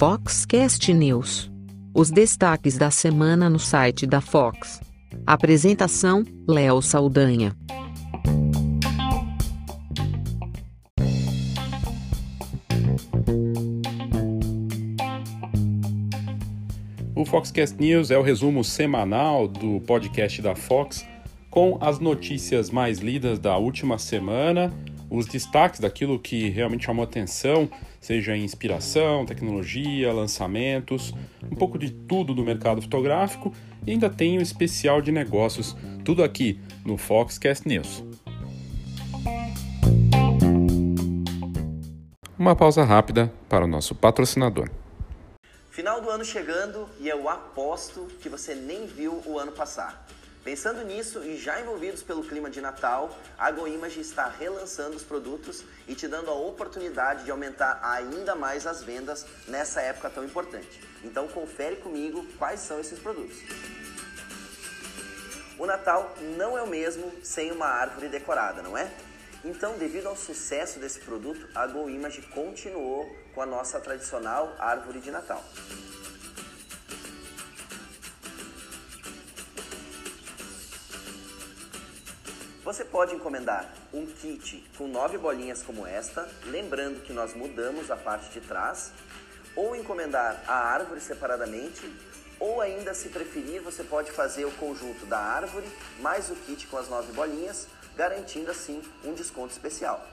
Foxcast News. Os destaques da semana no site da Fox. Apresentação: Léo Saldanha. O Foxcast News é o resumo semanal do podcast da Fox com as notícias mais lidas da última semana os destaques daquilo que realmente chamou atenção, seja em inspiração, tecnologia, lançamentos, um pouco de tudo do mercado fotográfico e ainda tem um especial de negócios, tudo aqui no Foxcast News. Uma pausa rápida para o nosso patrocinador. Final do ano chegando e eu aposto que você nem viu o ano passar. Pensando nisso e já envolvidos pelo clima de Natal, a GoImage está relançando os produtos e te dando a oportunidade de aumentar ainda mais as vendas nessa época tão importante. Então confere comigo quais são esses produtos. O Natal não é o mesmo sem uma árvore decorada, não é? Então, devido ao sucesso desse produto, a GoImage continuou com a nossa tradicional árvore de Natal. Você pode encomendar um kit com nove bolinhas como esta, lembrando que nós mudamos a parte de trás, ou encomendar a árvore separadamente, ou ainda, se preferir, você pode fazer o conjunto da árvore mais o kit com as nove bolinhas, garantindo assim um desconto especial.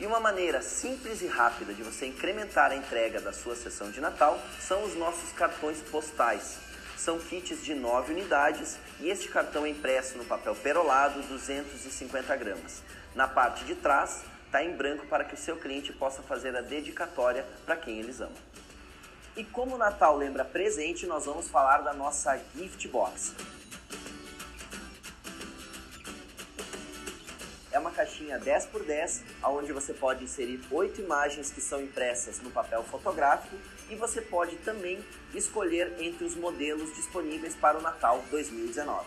E uma maneira simples e rápida de você incrementar a entrega da sua sessão de Natal são os nossos cartões postais são kits de 9 unidades e este cartão é impresso no papel perolado 250 gramas. Na parte de trás está em branco para que o seu cliente possa fazer a dedicatória para quem eles amam. E como o Natal lembra presente, nós vamos falar da nossa Gift Box. É uma caixinha 10 por 10, onde você pode inserir oito imagens que são impressas no papel fotográfico e você pode também escolher entre os modelos disponíveis para o Natal 2019.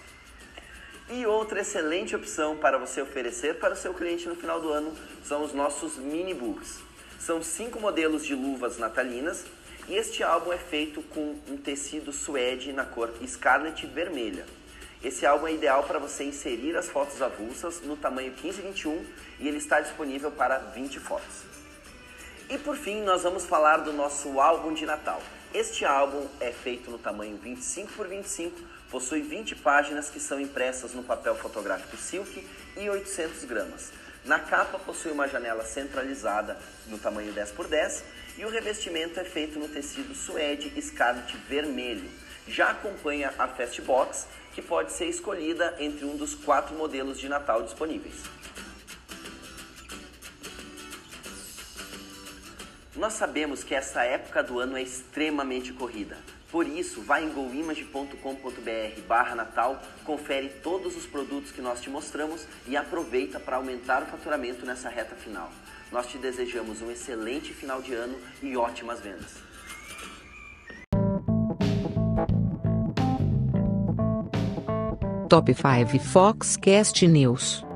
E outra excelente opção para você oferecer para o seu cliente no final do ano são os nossos mini books. São cinco modelos de luvas natalinas e este álbum é feito com um tecido suede na cor Scarlet vermelha. Esse álbum é ideal para você inserir as fotos avulsas no tamanho 1521 e ele está disponível para 20 fotos. E por fim, nós vamos falar do nosso álbum de Natal. Este álbum é feito no tamanho 25 por 25, possui 20 páginas que são impressas no papel fotográfico Silk e 800 gramas. Na capa possui uma janela centralizada no tamanho 10 por 10 e o revestimento é feito no tecido suede Scarlet vermelho. Já acompanha a Fastbox, que pode ser escolhida entre um dos quatro modelos de Natal disponíveis. Nós sabemos que essa época do ano é extremamente corrida. Por isso, vá em goimage.com.br barra Natal, confere todos os produtos que nós te mostramos e aproveita para aumentar o faturamento nessa reta final. Nós te desejamos um excelente final de ano e ótimas vendas. Top 5 Foxcast News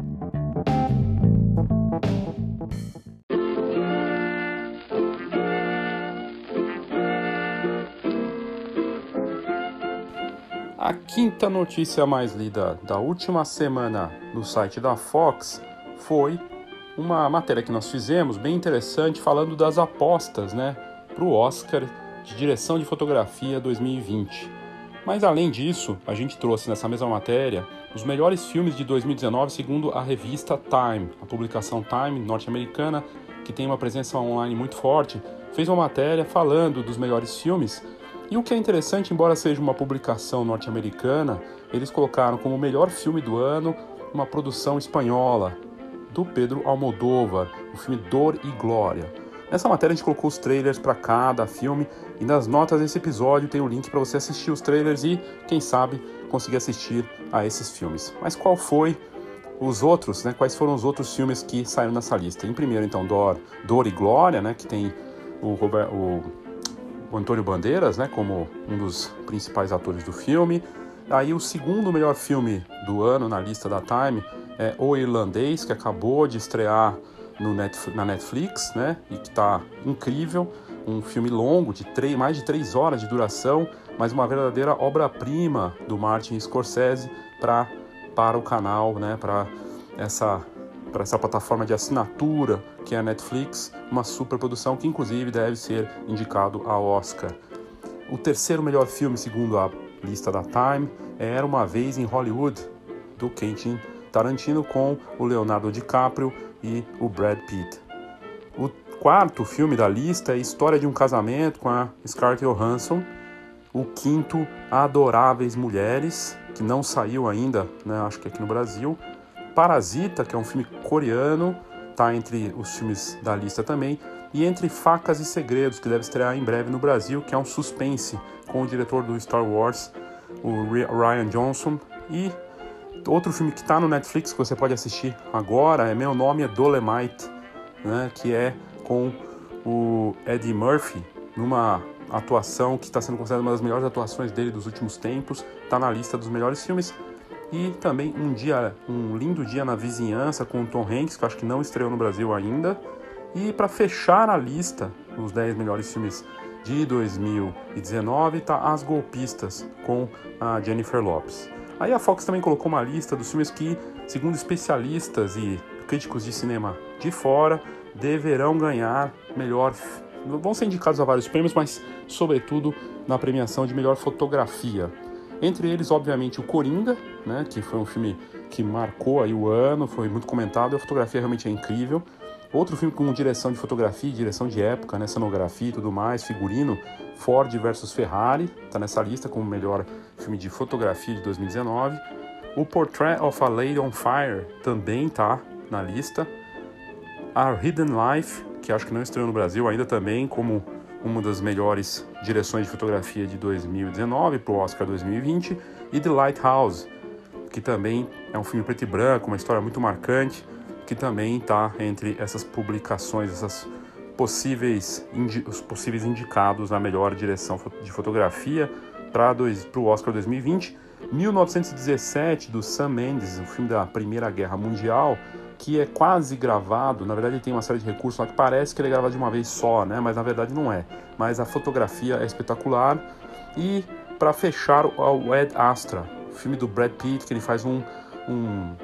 quinta notícia mais lida da última semana no site da Fox foi uma matéria que nós fizemos bem interessante falando das apostas, né, para o Oscar de direção de fotografia 2020. Mas além disso, a gente trouxe nessa mesma matéria os melhores filmes de 2019 segundo a revista Time, a publicação Time norte-americana que tem uma presença online muito forte, fez uma matéria falando dos melhores filmes e o que é interessante, embora seja uma publicação norte-americana, eles colocaram como o melhor filme do ano uma produção espanhola do Pedro Almodóvar, o filme Dor e Glória. Nessa matéria a gente colocou os trailers para cada filme e nas notas desse episódio tem o link para você assistir os trailers e, quem sabe, conseguir assistir a esses filmes. Mas qual foi os outros, né? Quais foram os outros filmes que saíram nessa lista? Em primeiro, então, Dor, Dor e Glória, né? Que tem o, Robert, o o Antônio Bandeiras, né, como um dos principais atores do filme. Aí o segundo melhor filme do ano na lista da Time é O Irlandês, que acabou de estrear no Netflix, na Netflix, né? E que está incrível. Um filme longo, de três, mais de três horas de duração, mas uma verdadeira obra-prima do Martin Scorsese pra, para o canal, né? Para essa para essa plataforma de assinatura que é a Netflix, uma superprodução que inclusive deve ser indicado ao Oscar. O terceiro melhor filme, segundo a lista da Time, é Era uma vez em Hollywood, do Quentin Tarantino com o Leonardo DiCaprio e o Brad Pitt. O quarto filme da lista é História de um Casamento com a Scarlett Johansson. O quinto, Adoráveis Mulheres, que não saiu ainda, né, acho que aqui no Brasil. Parasita, que é um filme coreano, está entre os filmes da lista também. E Entre Facas e Segredos, que deve estrear em breve no Brasil, que é um suspense com o diretor do Star Wars, o Ryan Johnson. E outro filme que está no Netflix que você pode assistir agora é Meu Nome é Dolemite, né, que é com o Eddie Murphy, numa atuação que está sendo considerada uma das melhores atuações dele dos últimos tempos, está na lista dos melhores filmes. E também um dia, um lindo dia na vizinhança com o Tom Hanks, que eu acho que não estreou no Brasil ainda. E para fechar a lista, os 10 melhores filmes de 2019, tá As Golpistas com a Jennifer Lopes. Aí a Fox também colocou uma lista dos filmes que, segundo especialistas e críticos de cinema de fora, deverão ganhar melhor. Vão ser indicados a vários prêmios, mas sobretudo na premiação de melhor fotografia. Entre eles, obviamente, o Coringa, né, que foi um filme que marcou aí o ano, foi muito comentado, a fotografia realmente é incrível. Outro filme com direção de fotografia, direção de época, né, cenografia e tudo mais, figurino, Ford versus Ferrari, está nessa lista como o melhor filme de fotografia de 2019. O Portrait of a Lady on Fire também está na lista. A Hidden Life, que acho que não estreou no Brasil ainda também, como uma das melhores direções de fotografia de 2019 para o Oscar 2020, e The Lighthouse, que também é um filme preto e branco, uma história muito marcante, que também está entre essas publicações, essas possíveis os possíveis indicados na melhor direção de fotografia para o Oscar 2020. 1917 do Sam Mendes, um filme da Primeira Guerra Mundial, que é quase gravado, na verdade ele tem uma série de recursos lá que parece que ele é gravado de uma vez só, né? Mas na verdade não é. Mas a fotografia é espetacular. E para fechar o Ed Astra, filme do Brad Pitt, que ele faz um, um,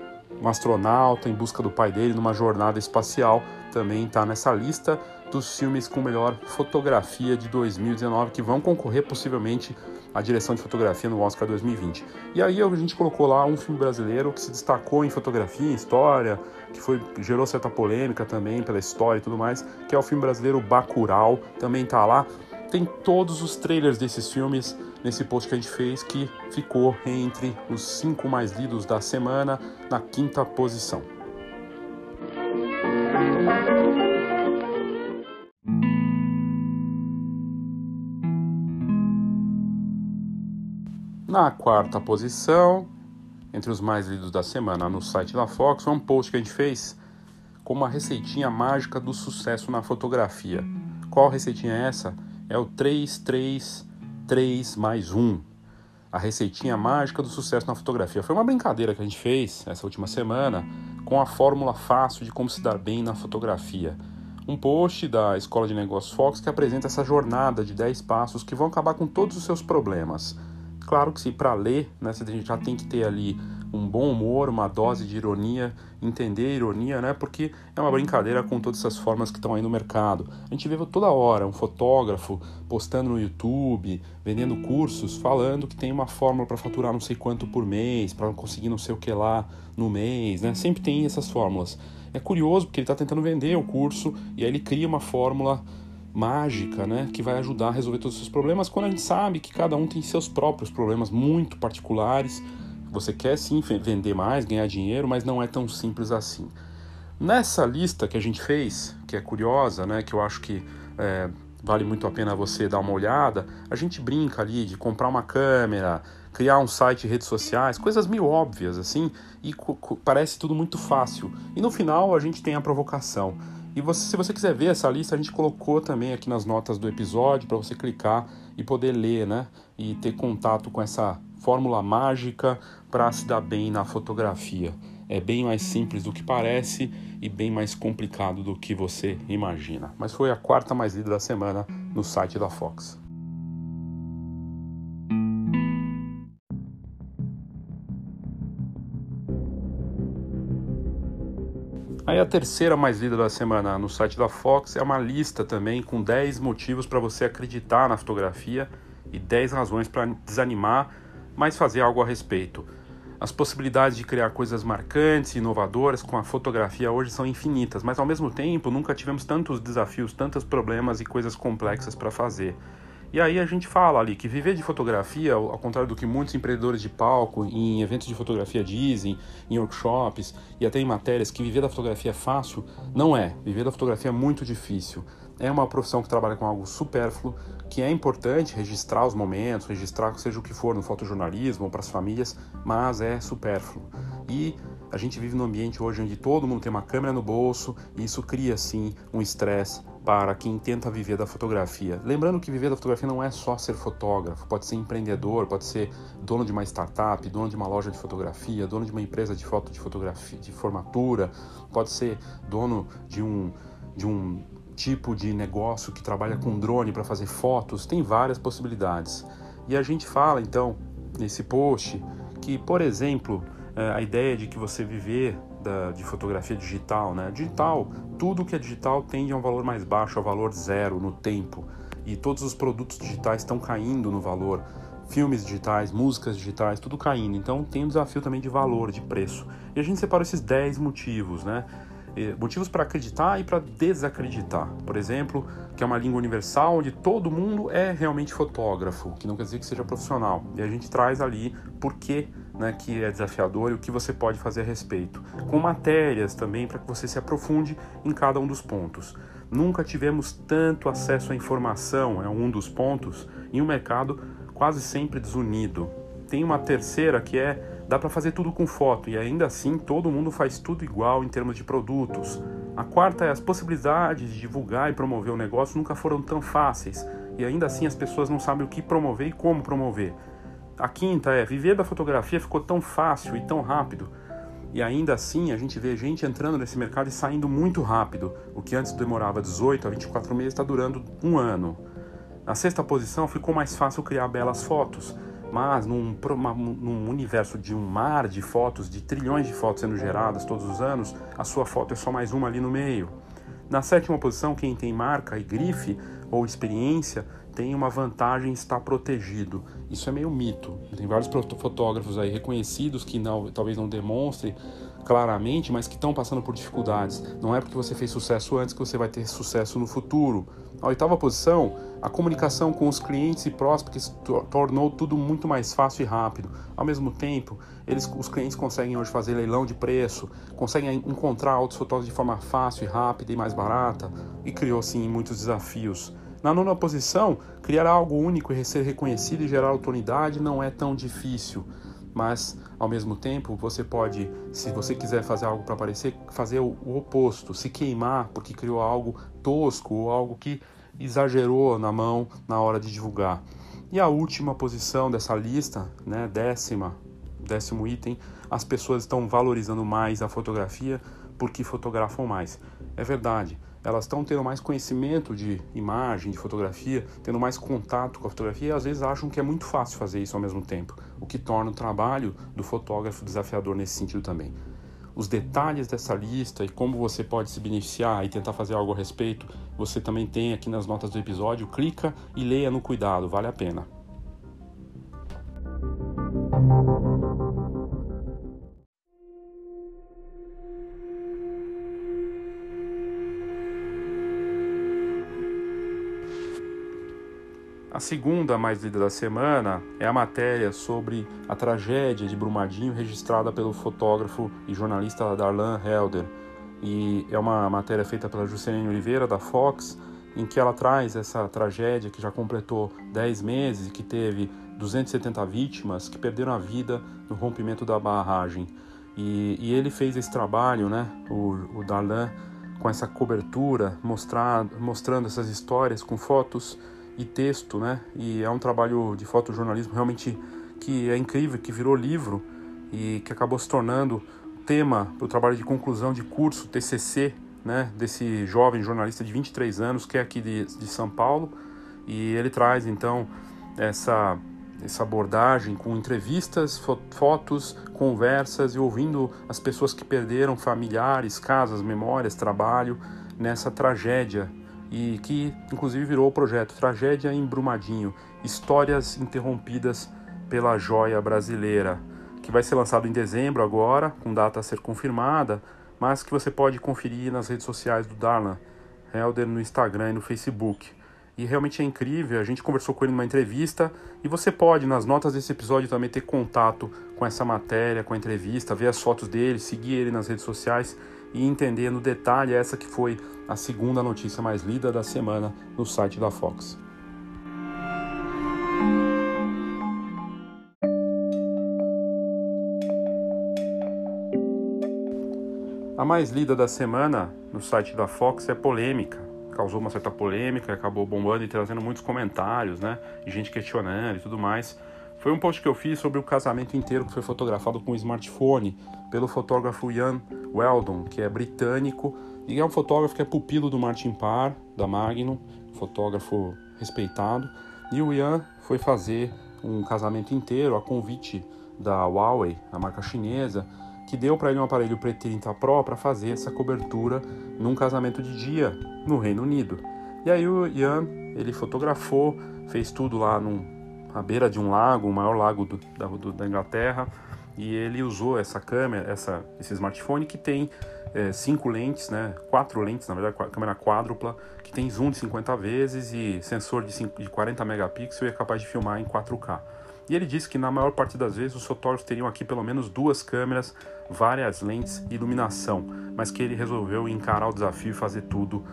um astronauta em busca do pai dele numa jornada espacial, também está nessa lista dos filmes com melhor fotografia de 2019 que vão concorrer possivelmente à direção de fotografia no Oscar 2020. E aí a gente colocou lá um filme brasileiro que se destacou em fotografia, em história, que foi gerou certa polêmica também pela história e tudo mais, que é o filme brasileiro Bacurau, também tá lá. Tem todos os trailers desses filmes nesse post que a gente fez, que ficou entre os cinco mais lidos da semana, na quinta posição. Na quarta posição, entre os mais lidos da semana no site da Fox, um post que a gente fez com uma receitinha mágica do sucesso na fotografia. Qual receitinha é essa? É o 333 mais 1. A receitinha mágica do sucesso na fotografia. Foi uma brincadeira que a gente fez essa última semana com a fórmula fácil de como se dar bem na fotografia. Um post da Escola de Negócios Fox que apresenta essa jornada de 10 passos que vão acabar com todos os seus problemas Claro que se para ler, né, a gente já tem que ter ali um bom humor, uma dose de ironia, entender a ironia, né? Porque é uma brincadeira com todas essas formas que estão aí no mercado. A gente vê toda hora um fotógrafo postando no YouTube, vendendo cursos, falando que tem uma fórmula para faturar não sei quanto por mês, para conseguir não sei o que lá no mês, né? Sempre tem essas fórmulas. É curioso porque ele está tentando vender o curso e aí ele cria uma fórmula mágica, né, que vai ajudar a resolver todos os seus problemas, quando a gente sabe que cada um tem seus próprios problemas muito particulares. Você quer sim vender mais, ganhar dinheiro, mas não é tão simples assim. Nessa lista que a gente fez, que é curiosa, né, que eu acho que é, vale muito a pena você dar uma olhada, a gente brinca ali de comprar uma câmera, criar um site, redes sociais, coisas meio óbvias assim, e parece tudo muito fácil. E no final a gente tem a provocação. E você, se você quiser ver essa lista, a gente colocou também aqui nas notas do episódio para você clicar e poder ler, né? E ter contato com essa fórmula mágica para se dar bem na fotografia. é bem mais simples do que parece e bem mais complicado do que você imagina. Mas foi a quarta mais lida da semana no site da Fox. Aí a terceira mais lida da semana no site da Fox é uma lista também com 10 motivos para você acreditar na fotografia e 10 razões para desanimar, mas fazer algo a respeito. As possibilidades de criar coisas marcantes e inovadoras com a fotografia hoje são infinitas, mas ao mesmo tempo nunca tivemos tantos desafios, tantos problemas e coisas complexas para fazer. E aí a gente fala ali que viver de fotografia, ao contrário do que muitos empreendedores de palco, em eventos de fotografia dizem, em workshops e até em matérias, que viver da fotografia é fácil, não é. Viver da fotografia é muito difícil. É uma profissão que trabalha com algo supérfluo, que é importante registrar os momentos, registrar seja o que for no fotojornalismo ou para as famílias, mas é supérfluo. E a gente vive num ambiente hoje onde todo mundo tem uma câmera no bolso e isso cria sim um estresse para quem tenta viver da fotografia. Lembrando que viver da fotografia não é só ser fotógrafo, pode ser empreendedor, pode ser dono de uma startup, dono de uma loja de fotografia, dono de uma empresa de foto de fotografia, de formatura, pode ser dono de um de um tipo de negócio que trabalha com drone para fazer fotos, tem várias possibilidades. E a gente fala então nesse post que, por exemplo, é, a ideia de que você viver da, de fotografia digital, né? Digital, tudo que é digital tende a um valor mais baixo, a valor zero no tempo. E todos os produtos digitais estão caindo no valor. Filmes digitais, músicas digitais, tudo caindo. Então tem um desafio também de valor, de preço. E a gente separa esses 10 motivos, né? motivos para acreditar e para desacreditar. Por exemplo, que é uma língua universal onde todo mundo é realmente fotógrafo, que não quer dizer que seja profissional. E a gente traz ali por que né, que é desafiador e o que você pode fazer a respeito. Com matérias também para que você se aprofunde em cada um dos pontos. Nunca tivemos tanto acesso à informação, é um dos pontos, em um mercado quase sempre desunido. Tem uma terceira que é dá para fazer tudo com foto e ainda assim todo mundo faz tudo igual em termos de produtos. A quarta é as possibilidades de divulgar e promover o negócio nunca foram tão fáceis e ainda assim as pessoas não sabem o que promover e como promover. A quinta é viver da fotografia ficou tão fácil e tão rápido. E ainda assim a gente vê gente entrando nesse mercado e saindo muito rápido. O que antes demorava 18 a 24 meses está durando um ano. Na sexta posição ficou mais fácil criar belas fotos. Mas num, num, universo de um mar de fotos, de trilhões de fotos sendo geradas todos os anos, a sua foto é só mais uma ali no meio. Na sétima posição, quem tem marca e grife ou experiência tem uma vantagem está protegido. Isso é meio mito. Tem vários fotógrafos aí reconhecidos que não, talvez não demonstrem claramente, mas que estão passando por dificuldades. Não é porque você fez sucesso antes que você vai ter sucesso no futuro. A oitava posição, a comunicação com os clientes e prospects tornou tudo muito mais fácil e rápido. Ao mesmo tempo, eles, os clientes conseguem hoje fazer leilão de preço, conseguem encontrar outros fotógrafos de forma fácil e rápida e mais barata, e criou sim muitos desafios. Na nona posição, criar algo único e ser reconhecido e gerar autoridade não é tão difícil mas ao mesmo tempo você pode, se você quiser fazer algo para aparecer, fazer o, o, oposto, se queimar porque criou algo tosco ou algo que exagerou na mão na hora de divulgar. E a última posição dessa lista, né, décima, décimo item, as pessoas estão valorizando mais a fotografia porque fotografam mais. É verdade elas estão tendo mais conhecimento de imagem, de fotografia, tendo mais contato com a fotografia e às vezes acham que é muito fácil fazer isso ao mesmo tempo, o que torna o trabalho do fotógrafo desafiador nesse sentido também. Os detalhes dessa lista e como você pode se beneficiar e tentar fazer algo a respeito, você também tem aqui nas notas do episódio. Clica e leia no cuidado, vale a pena. Segunda mais lida da semana é a matéria sobre a tragédia de Brumadinho registrada pelo fotógrafo e jornalista Darlan Helder. E é uma matéria feita pela Juscelene Oliveira, da Fox, em que ela traz essa tragédia que já completou 10 meses e que teve 270 vítimas que perderam a vida no rompimento da barragem. E, e ele fez esse trabalho, né, o, o Darlan, com essa cobertura, mostrar, mostrando essas histórias com fotos e texto, né? E é um trabalho de fotojornalismo realmente que é incrível, que virou livro e que acabou se tornando tema para o trabalho de conclusão de curso, TCC, né, desse jovem jornalista de 23 anos que é aqui de, de São Paulo. E ele traz então essa, essa abordagem com entrevistas, fotos, conversas e ouvindo as pessoas que perderam familiares, casas, memórias, trabalho nessa tragédia e que inclusive virou o projeto Tragédia em Brumadinho Histórias Interrompidas pela Joia Brasileira, que vai ser lançado em dezembro agora, com data a ser confirmada, mas que você pode conferir nas redes sociais do Darlan Helder no Instagram e no Facebook. E realmente é incrível, a gente conversou com ele numa entrevista e você pode, nas notas desse episódio, também ter contato com essa matéria, com a entrevista, ver as fotos dele, seguir ele nas redes sociais e entender no detalhe essa que foi a segunda notícia mais lida da semana no site da Fox. A mais lida da semana no site da Fox é polêmica. Causou uma certa polêmica, acabou bombando e trazendo muitos comentários, né? E gente questionando e tudo mais. Foi um post que eu fiz sobre o casamento inteiro que foi fotografado com um smartphone pelo fotógrafo Ian Weldon, que é britânico e é um fotógrafo que é pupilo do Martin Parr, da Magnum, fotógrafo respeitado. E o Ian foi fazer um casamento inteiro a convite da Huawei, a marca chinesa, que deu para ele um aparelho P30 Pro para fazer essa cobertura num casamento de dia no Reino Unido. E aí o Ian, ele fotografou, fez tudo lá num, à beira de um lago, o maior lago do, da, do, da Inglaterra, e ele usou essa câmera, essa, esse smartphone que tem é, cinco lentes, né, quatro lentes, na verdade, câmera quádrupla, que tem zoom de 50 vezes e sensor de, 5, de 40 megapixels e é capaz de filmar em 4K. E ele disse que na maior parte das vezes os fotógrafos teriam aqui pelo menos duas câmeras, várias lentes e iluminação, mas que ele resolveu encarar o desafio e fazer tudo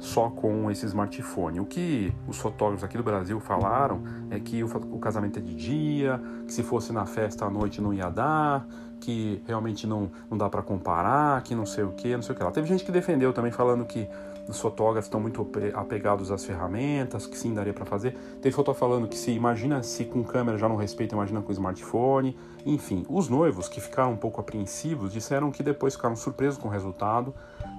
só com esse smartphone. O que os fotógrafos aqui do Brasil falaram é que o, casamento é de dia, que se fosse na festa à noite não ia dar, que realmente não, não dá para comparar, que não sei o que, não sei o que lá. Teve gente que defendeu também falando que os fotógrafos estão muito apegados às ferramentas, que sim daria para fazer. Teve fotógrafo falando que se imagina se com câmera já não respeita, imagina com smartphone. Enfim, os noivos que ficaram um pouco apreensivos disseram que depois ficaram surpresos com o resultado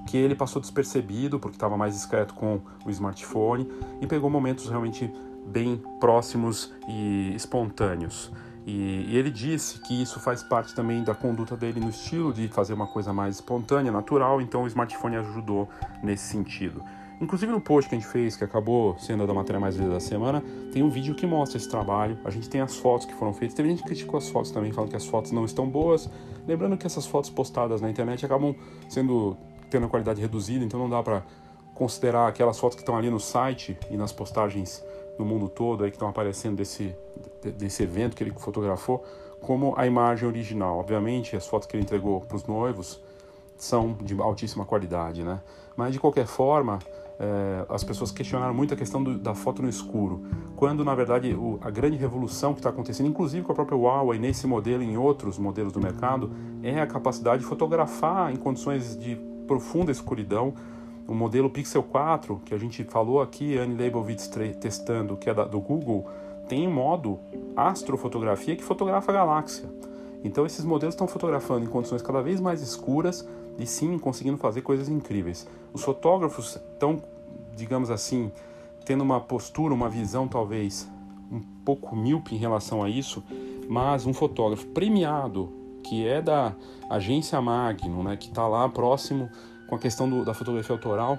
que ele passou despercebido porque estava mais discreto com o smartphone e pegou momentos realmente bem próximos e espontâneos. E, e, ele disse que isso faz parte também da conduta dele no estilo de fazer uma coisa mais espontânea, natural, então o smartphone ajudou nesse sentido. Inclusive no post que a gente fez, que acabou sendo a da matéria mais lida da semana, tem um vídeo que mostra esse trabalho. A gente tem as fotos que foram feitas. Teve gente que criticou as fotos também, falando que as fotos não estão boas. Lembrando que essas fotos postadas na internet acabam sendo tendo a qualidade reduzida, então não dá para considerar aquelas fotos que estão ali no site e nas postagens no mundo todo aí que estão aparecendo desse, desse evento que ele fotografou como a imagem original. Obviamente, as fotos que ele entregou para os noivos são de altíssima qualidade, né? Mas de qualquer forma, é, as pessoas questionaram muito a questão do, da foto no escuro, quando na verdade o, a grande revolução que está acontecendo, inclusive com a própria Huawei nesse modelo e em outros modelos do mercado, é a capacidade de fotografar em condições de profunda escuridão. O modelo Pixel 4, que a gente falou aqui, Anne Leibovitz testando, que é da, do Google, tem modo astrofotografia que fotografa a galáxia. Então esses modelos estão fotografando em condições cada vez mais escuras e sim conseguindo fazer coisas incríveis. Os fotógrafos estão, digamos assim, tendo uma postura, uma visão talvez um pouco míope em relação a isso, mas um fotógrafo premiado que é da agência Magnum, né, que está lá próximo com a questão do, da fotografia autoral,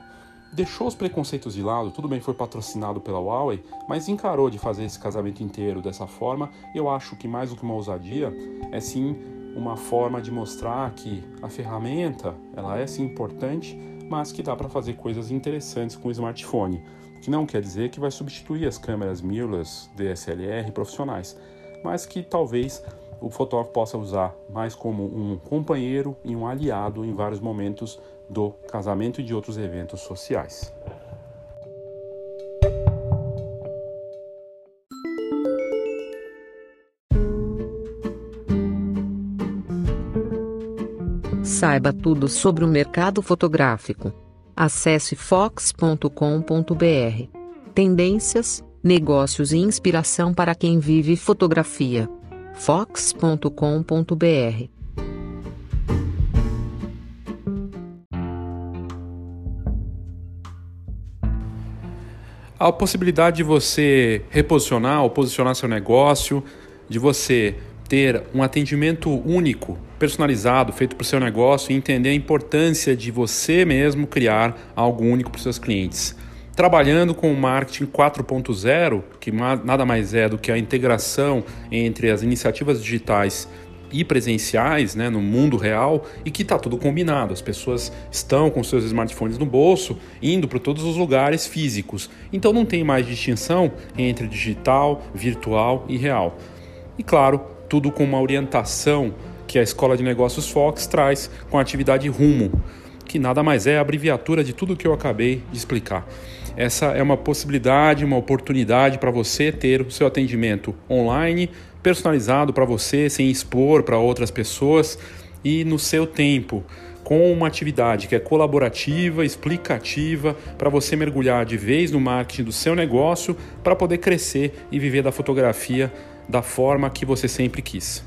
deixou os preconceitos de lado, tudo bem foi patrocinado pela Huawei, mas encarou de fazer esse casamento inteiro dessa forma. Eu acho que mais do que uma ousadia, é sim uma forma de mostrar que a ferramenta, ela é sim importante, mas que dá para fazer coisas interessantes com o smartphone, que não quer dizer que vai substituir as câmeras mirrorless DSLR profissionais, mas que talvez o fotógrafo possa usar mais como um companheiro e um aliado em vários momentos do casamento e de outros eventos sociais. Saiba tudo sobre o mercado fotográfico. Acesse fox.com.br. Tendências, negócios e inspiração para quem vive fotografia fox.com.br. A possibilidade de você reposicionar ou posicionar seu negócio, de você ter um atendimento único, personalizado, feito para o seu negócio e entender a importância de você mesmo criar algo único para os seus clientes. Trabalhando com o marketing 4.0, que nada mais é do que a integração entre as iniciativas digitais e presenciais né, no mundo real e que está tudo combinado. As pessoas estão com seus smartphones no bolso, indo para todos os lugares físicos. Então não tem mais distinção entre digital, virtual e real. E claro, tudo com uma orientação que a Escola de Negócios Fox traz com a atividade Rumo, que nada mais é a abreviatura de tudo que eu acabei de explicar. Essa é uma possibilidade, uma oportunidade para você ter o seu atendimento online personalizado para você, sem expor para outras pessoas e no seu tempo, com uma atividade que é colaborativa, explicativa, para você mergulhar de vez no marketing do seu negócio para poder crescer e viver da fotografia da forma que você sempre quis.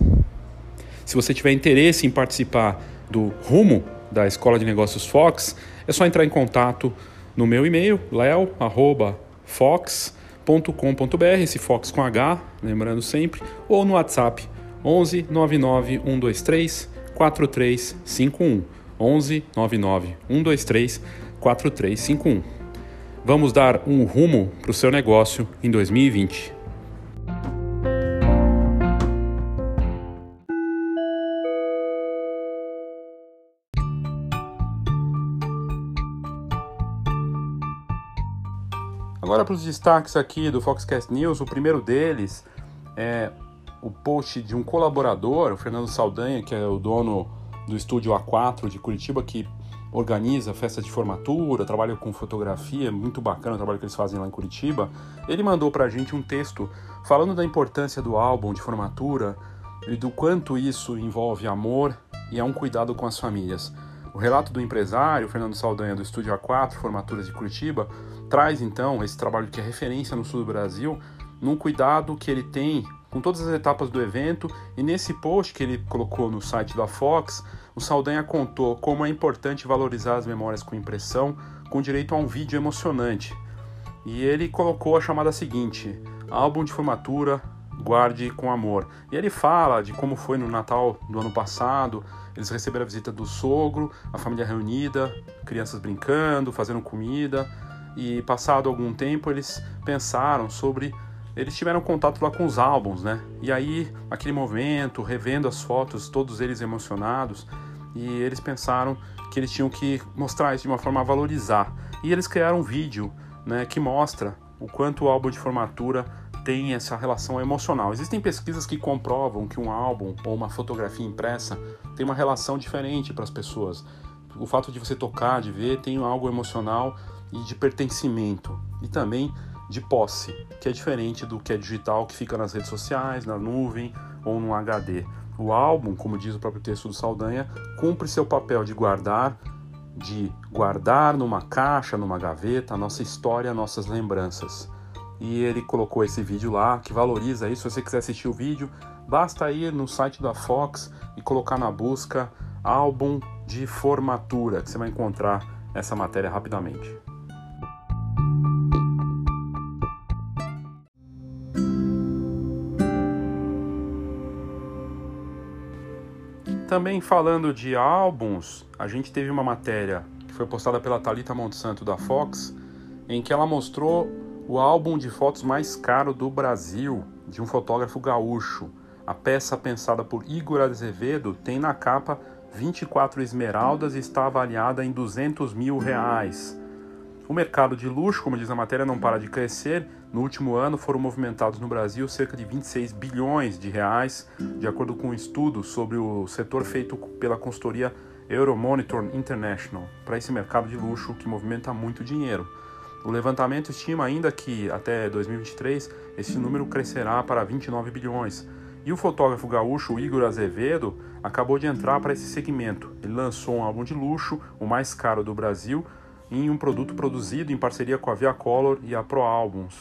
Se você tiver interesse em participar do Rumo da Escola de Negócios Fox, é só entrar em contato no meu e-mail, leo@fox fox.com.br, esse Fox com H, lembrando sempre, ou no WhatsApp 11 99 123 4351. 11 99 123 4351. Vamos dar um rumo para o seu negócio em 2020. Agora para os destaques aqui do Foxcast News, o primeiro deles é o post de um colaborador, o Fernando Saldanha, que é o dono do estúdio A4 de Curitiba, que organiza festa de formatura, trabalha com fotografia, muito bacana o trabalho que eles fazem lá em Curitiba. Ele mandou para a gente um texto falando da importância do álbum de formatura e do quanto isso envolve amor e é um cuidado com as famílias. O relato do empresário, Fernando Saldanha, do Estúdio A4, Formaturas de Curitiba, traz então esse trabalho que é referência no sul do Brasil, num cuidado que ele tem com todas as etapas do evento. E nesse post que ele colocou no site da Fox, o Saldanha contou como é importante valorizar as memórias com impressão, com direito a um vídeo emocionante. E ele colocou a chamada seguinte: álbum de formatura, guarde com amor. E ele fala de como foi no Natal do ano passado, eles receberam a visita do sogro, a família reunida, crianças brincando, fazendo comida, e passado algum tempo eles pensaram sobre eles tiveram contato lá com os álbuns, né? E aí, aquele momento, revendo as fotos, todos eles emocionados, e eles pensaram que eles tinham que mostrar isso de uma forma a valorizar. E eles criaram um vídeo, né, que mostra o quanto o álbum de formatura tem essa relação emocional. Existem pesquisas que comprovam que um álbum ou uma fotografia impressa tem uma relação diferente para as pessoas. O fato de você tocar, de ver, tem algo emocional e de pertencimento e também de posse, que é diferente do que é digital, que fica nas redes sociais, na nuvem ou no HD. O álbum, como diz o próprio texto do Saldanha, cumpre seu papel de guardar, de guardar numa caixa, numa gaveta, a nossa história, nossas lembranças e ele colocou esse vídeo lá que valoriza isso. Se você quiser assistir o vídeo, basta ir no site da Fox e colocar na busca álbum de formatura, que você vai encontrar essa matéria rapidamente. Também falando de álbuns, a gente teve uma matéria que foi postada pela Talita Monsanto da Fox, em que ela mostrou o álbum de fotos mais caro do Brasil, de um fotógrafo gaúcho. A peça pensada por Igor Azevedo tem na capa 24 esmeraldas e está avaliada em 200 mil reais. O mercado de luxo, como diz a matéria, não para de crescer. No último ano foram movimentados no Brasil cerca de 26 bilhões de reais, de acordo com um estudo sobre o setor feito pela consultoria Euromonitor International, para esse mercado de luxo que movimenta muito dinheiro. O levantamento estima ainda que, até 2023, esse número crescerá para 29 bilhões. E o fotógrafo gaúcho Igor Azevedo acabou de entrar para esse segmento. Ele lançou um álbum de luxo, o mais caro do Brasil, em um produto produzido em parceria com a Via Color e a Pro Albums.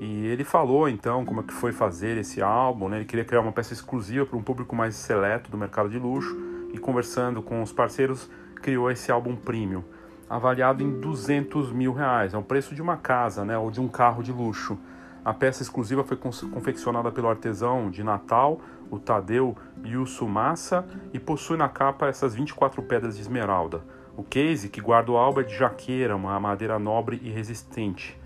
E ele falou então como é que foi fazer esse álbum, né? ele queria criar uma peça exclusiva para um público mais seleto do mercado de luxo e conversando com os parceiros criou esse álbum premium. avaliado em 200 mil reais. É o preço de uma casa, né, ou de um carro de luxo. A peça exclusiva foi confeccionada pelo artesão de Natal, o Tadeu Yussumassa, e possui na capa essas 24 pedras de esmeralda. O case que guarda o álbum é de jaqueira, uma madeira nobre e resistente.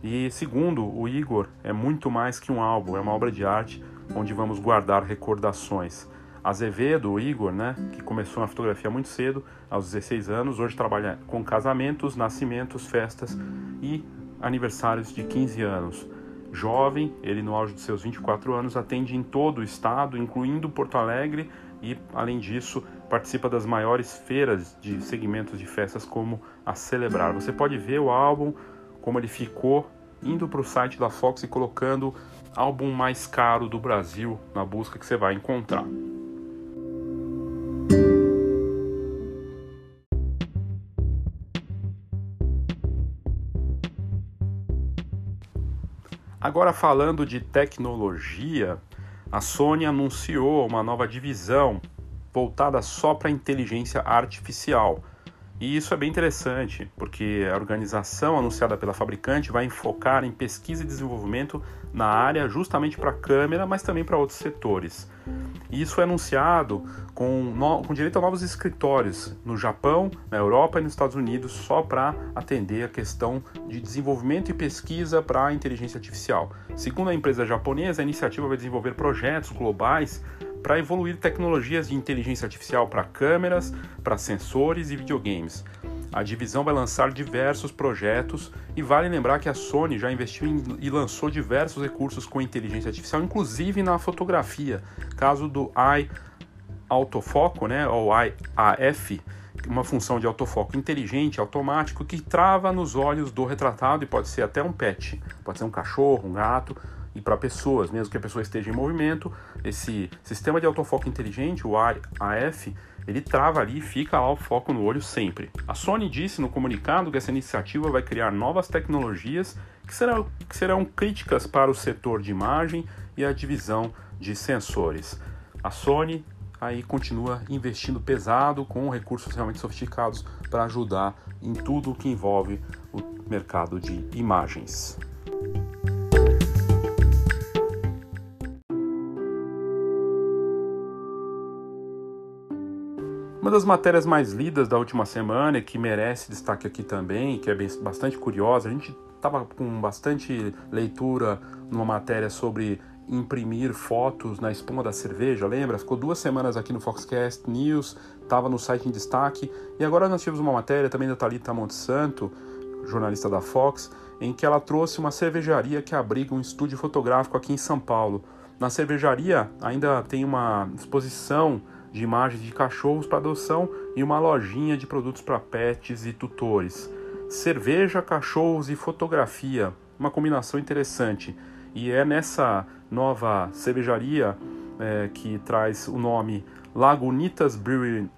E segundo o Igor, é muito mais que um álbum, é uma obra de arte onde vamos guardar recordações. Azevedo, o Igor, né, que começou na fotografia muito cedo, aos 16 anos, hoje trabalha com casamentos, nascimentos, festas e aniversários de 15 anos. Jovem, ele no auge de seus 24 anos atende em todo o estado, incluindo Porto Alegre, e além disso participa das maiores feiras de segmentos de festas como a Celebrar. Você pode ver o álbum, como ele ficou, indo para o site da Fox e colocando álbum mais caro do Brasil na busca que você vai encontrar. Agora falando de tecnologia, a Sony anunciou uma nova divisão voltada só para inteligência artificial. E isso é bem interessante, porque a organização anunciada pela fabricante vai focar em pesquisa e desenvolvimento na área justamente para câmera, mas também para outros setores. E isso foi anunciado com, no, com direito a novos escritórios no Japão, na Europa e nos Estados Unidos, só para atender a questão de desenvolvimento e pesquisa para a inteligência artificial. Segundo a empresa japonesa, a iniciativa vai desenvolver projetos globais para evoluir tecnologias de inteligência artificial para câmeras, para sensores e videogames. A divisão vai lançar diversos projetos e vale lembrar que a Sony já investiu em, e lançou diversos recursos com inteligência artificial, inclusive na fotografia. Caso do Eye Autofoco, né, ou IAF, uma função de autofoco inteligente, automático, que trava nos olhos do retratado e pode ser até um pet, pode ser um cachorro, um gato, e para pessoas, mesmo que a pessoa esteja em movimento, esse sistema de autofoco inteligente, o AF, ele trava ali e fica lá o foco no olho sempre. A Sony disse no comunicado que essa iniciativa vai criar novas tecnologias que serão, que serão críticas para o setor de imagem e a divisão de sensores. A Sony aí continua investindo pesado com recursos realmente sofisticados para ajudar em tudo o que envolve o mercado de imagens. Uma das matérias mais lidas da última semana que merece destaque aqui também, que é bem, bastante curiosa, a gente estava com bastante leitura numa matéria sobre imprimir fotos na espuma da cerveja, lembra? Ficou duas semanas aqui no Foxcast News, estava no site em destaque, e agora nós tivemos uma matéria também da Thalita Montesanto, jornalista da Fox, em que ela trouxe uma cervejaria que abriga um estúdio fotográfico aqui em São Paulo. Na cervejaria ainda tem uma exposição de imagens de cachorros para adoção e uma lojinha de produtos para pets e tutores. Cerveja, cachorros e fotografia, uma combinação interessante. E é nessa nova cervejaria é, que traz o nome Lagunitas Brewery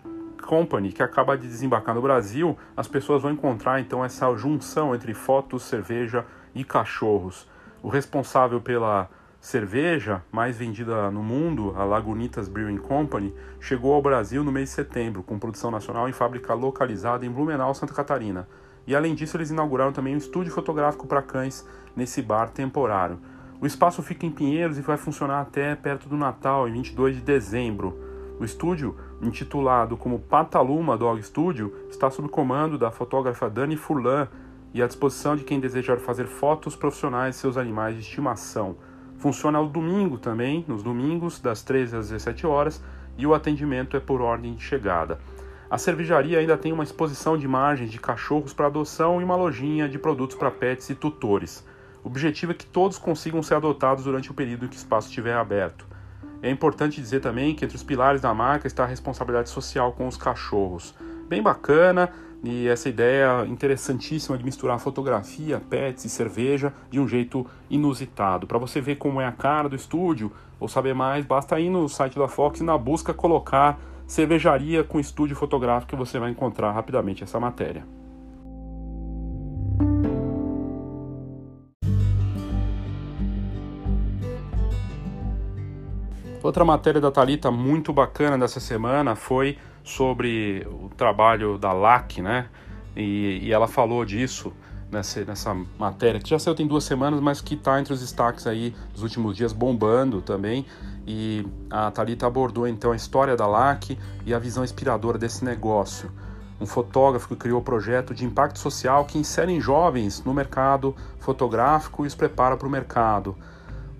Company, que acaba de desembarcar no Brasil, as pessoas vão encontrar então essa junção entre fotos, cerveja e cachorros. O responsável pela cerveja mais vendida no mundo, a Lagunitas Brewing Company, chegou ao Brasil no mês de setembro, com produção nacional em fábrica localizada em Blumenau, Santa Catarina. E além disso, eles inauguraram também um estúdio fotográfico para cães nesse bar temporário. O espaço fica em Pinheiros e vai funcionar até perto do Natal, em 22 de dezembro. O estúdio, intitulado como Pataluma Dog Studio, está sob comando da fotógrafa Dani Furlan e à disposição de quem desejar fazer fotos profissionais de seus animais de estimação. Funciona ao domingo também, nos domingos, das 13 às 17 horas, e o atendimento é por ordem de chegada. A cervejaria ainda tem uma exposição de imagens de cachorros para adoção e uma lojinha de produtos para pets e tutores. O objetivo é que todos consigam ser adotados durante o período em que o espaço estiver aberto. É importante dizer também que entre os pilares da marca está a responsabilidade social com os cachorros. Bem bacana, e essa ideia interessantíssima de misturar fotografia, pets e cerveja de um jeito inusitado. Para você ver como é a cara do estúdio ou saber mais, basta ir no site da Fox e na busca colocar cervejaria com estúdio fotográfico que você vai encontrar rapidamente essa matéria. Outra matéria da Talita muito bacana dessa semana foi sobre o trabalho da LAC, né? E, e ela falou disso nessa, nessa matéria, que já saiu tem duas semanas, mas que está entre os destaques aí dos últimos dias, bombando também. E a Thalita abordou então a história da LAC e a visão inspiradora desse negócio. Um fotógrafo que criou o projeto de impacto social que insere jovens no mercado fotográfico e os prepara para o mercado.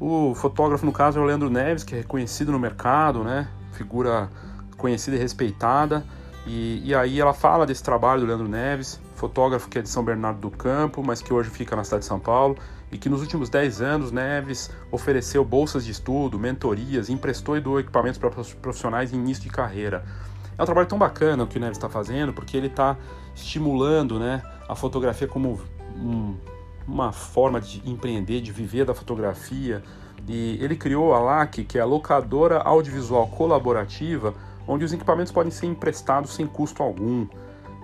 O fotógrafo, no caso, é o Leandro Neves, que é reconhecido no mercado, né? Figura conhecida e respeitada. E, e aí ela fala desse trabalho do Leandro Neves, fotógrafo que é de São Bernardo do Campo, mas que hoje fica na cidade de São Paulo, e que nos últimos 10 anos Neves ofereceu bolsas de estudo, mentorias, emprestou e doou equipamentos para profissionais em início de carreira. É um trabalho tão bacana o que o Neves está fazendo, porque ele está estimulando né, a fotografia como um, uma forma de empreender, de viver da fotografia. E ele criou a LAC, que é a locadora audiovisual colaborativa, onde os equipamentos podem ser emprestados sem custo algum.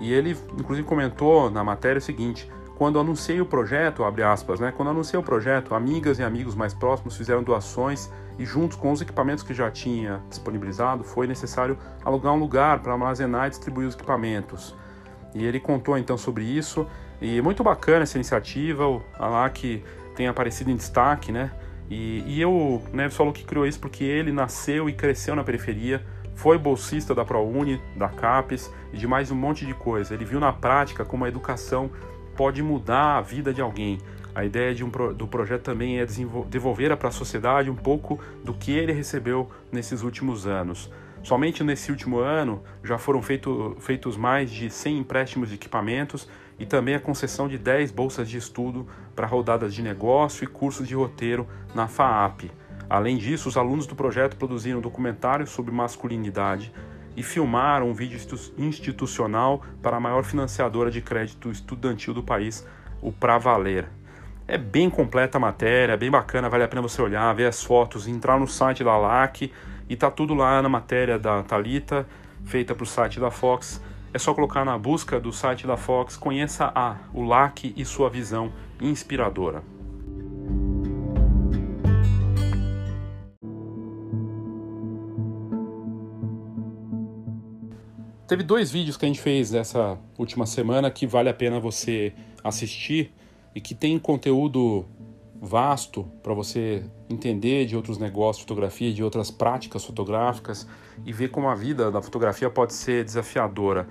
E ele, inclusive, comentou na matéria o seguinte: quando anunciei o projeto, abre aspas, né? Quando anunciei o projeto, amigas e amigos mais próximos fizeram doações e juntos com os equipamentos que já tinha disponibilizado, foi necessário alugar um lugar para armazenar e distribuir os equipamentos. E ele contou então sobre isso e muito bacana essa iniciativa, a LAC tem aparecido em destaque, né? E, e eu, né, falou que criou isso porque ele nasceu e cresceu na periferia, foi bolsista da ProUni, da CAPES e de mais um monte de coisa. Ele viu na prática como a educação pode mudar a vida de alguém. A ideia de um, do projeto também é devolver para a sociedade um pouco do que ele recebeu nesses últimos anos. Somente nesse último ano já foram feito, feitos mais de 100 empréstimos de equipamentos e também a concessão de 10 bolsas de estudo para rodadas de negócio e cursos de roteiro na FAAP. Além disso, os alunos do projeto produziram um documentário sobre masculinidade e filmaram um vídeo institucional para a maior financiadora de crédito estudantil do país, o Pra Valer. É bem completa a matéria, bem bacana, vale a pena você olhar, ver as fotos, entrar no site da LAC e tá tudo lá na matéria da Talita, feita para o site da Fox. É só colocar na busca do site da Fox, conheça a o LAC e sua visão inspiradora. Teve dois vídeos que a gente fez nessa última semana que vale a pena você assistir e que tem conteúdo vasto para você entender de outros negócios de fotografia, de outras práticas fotográficas e ver como a vida da fotografia pode ser desafiadora.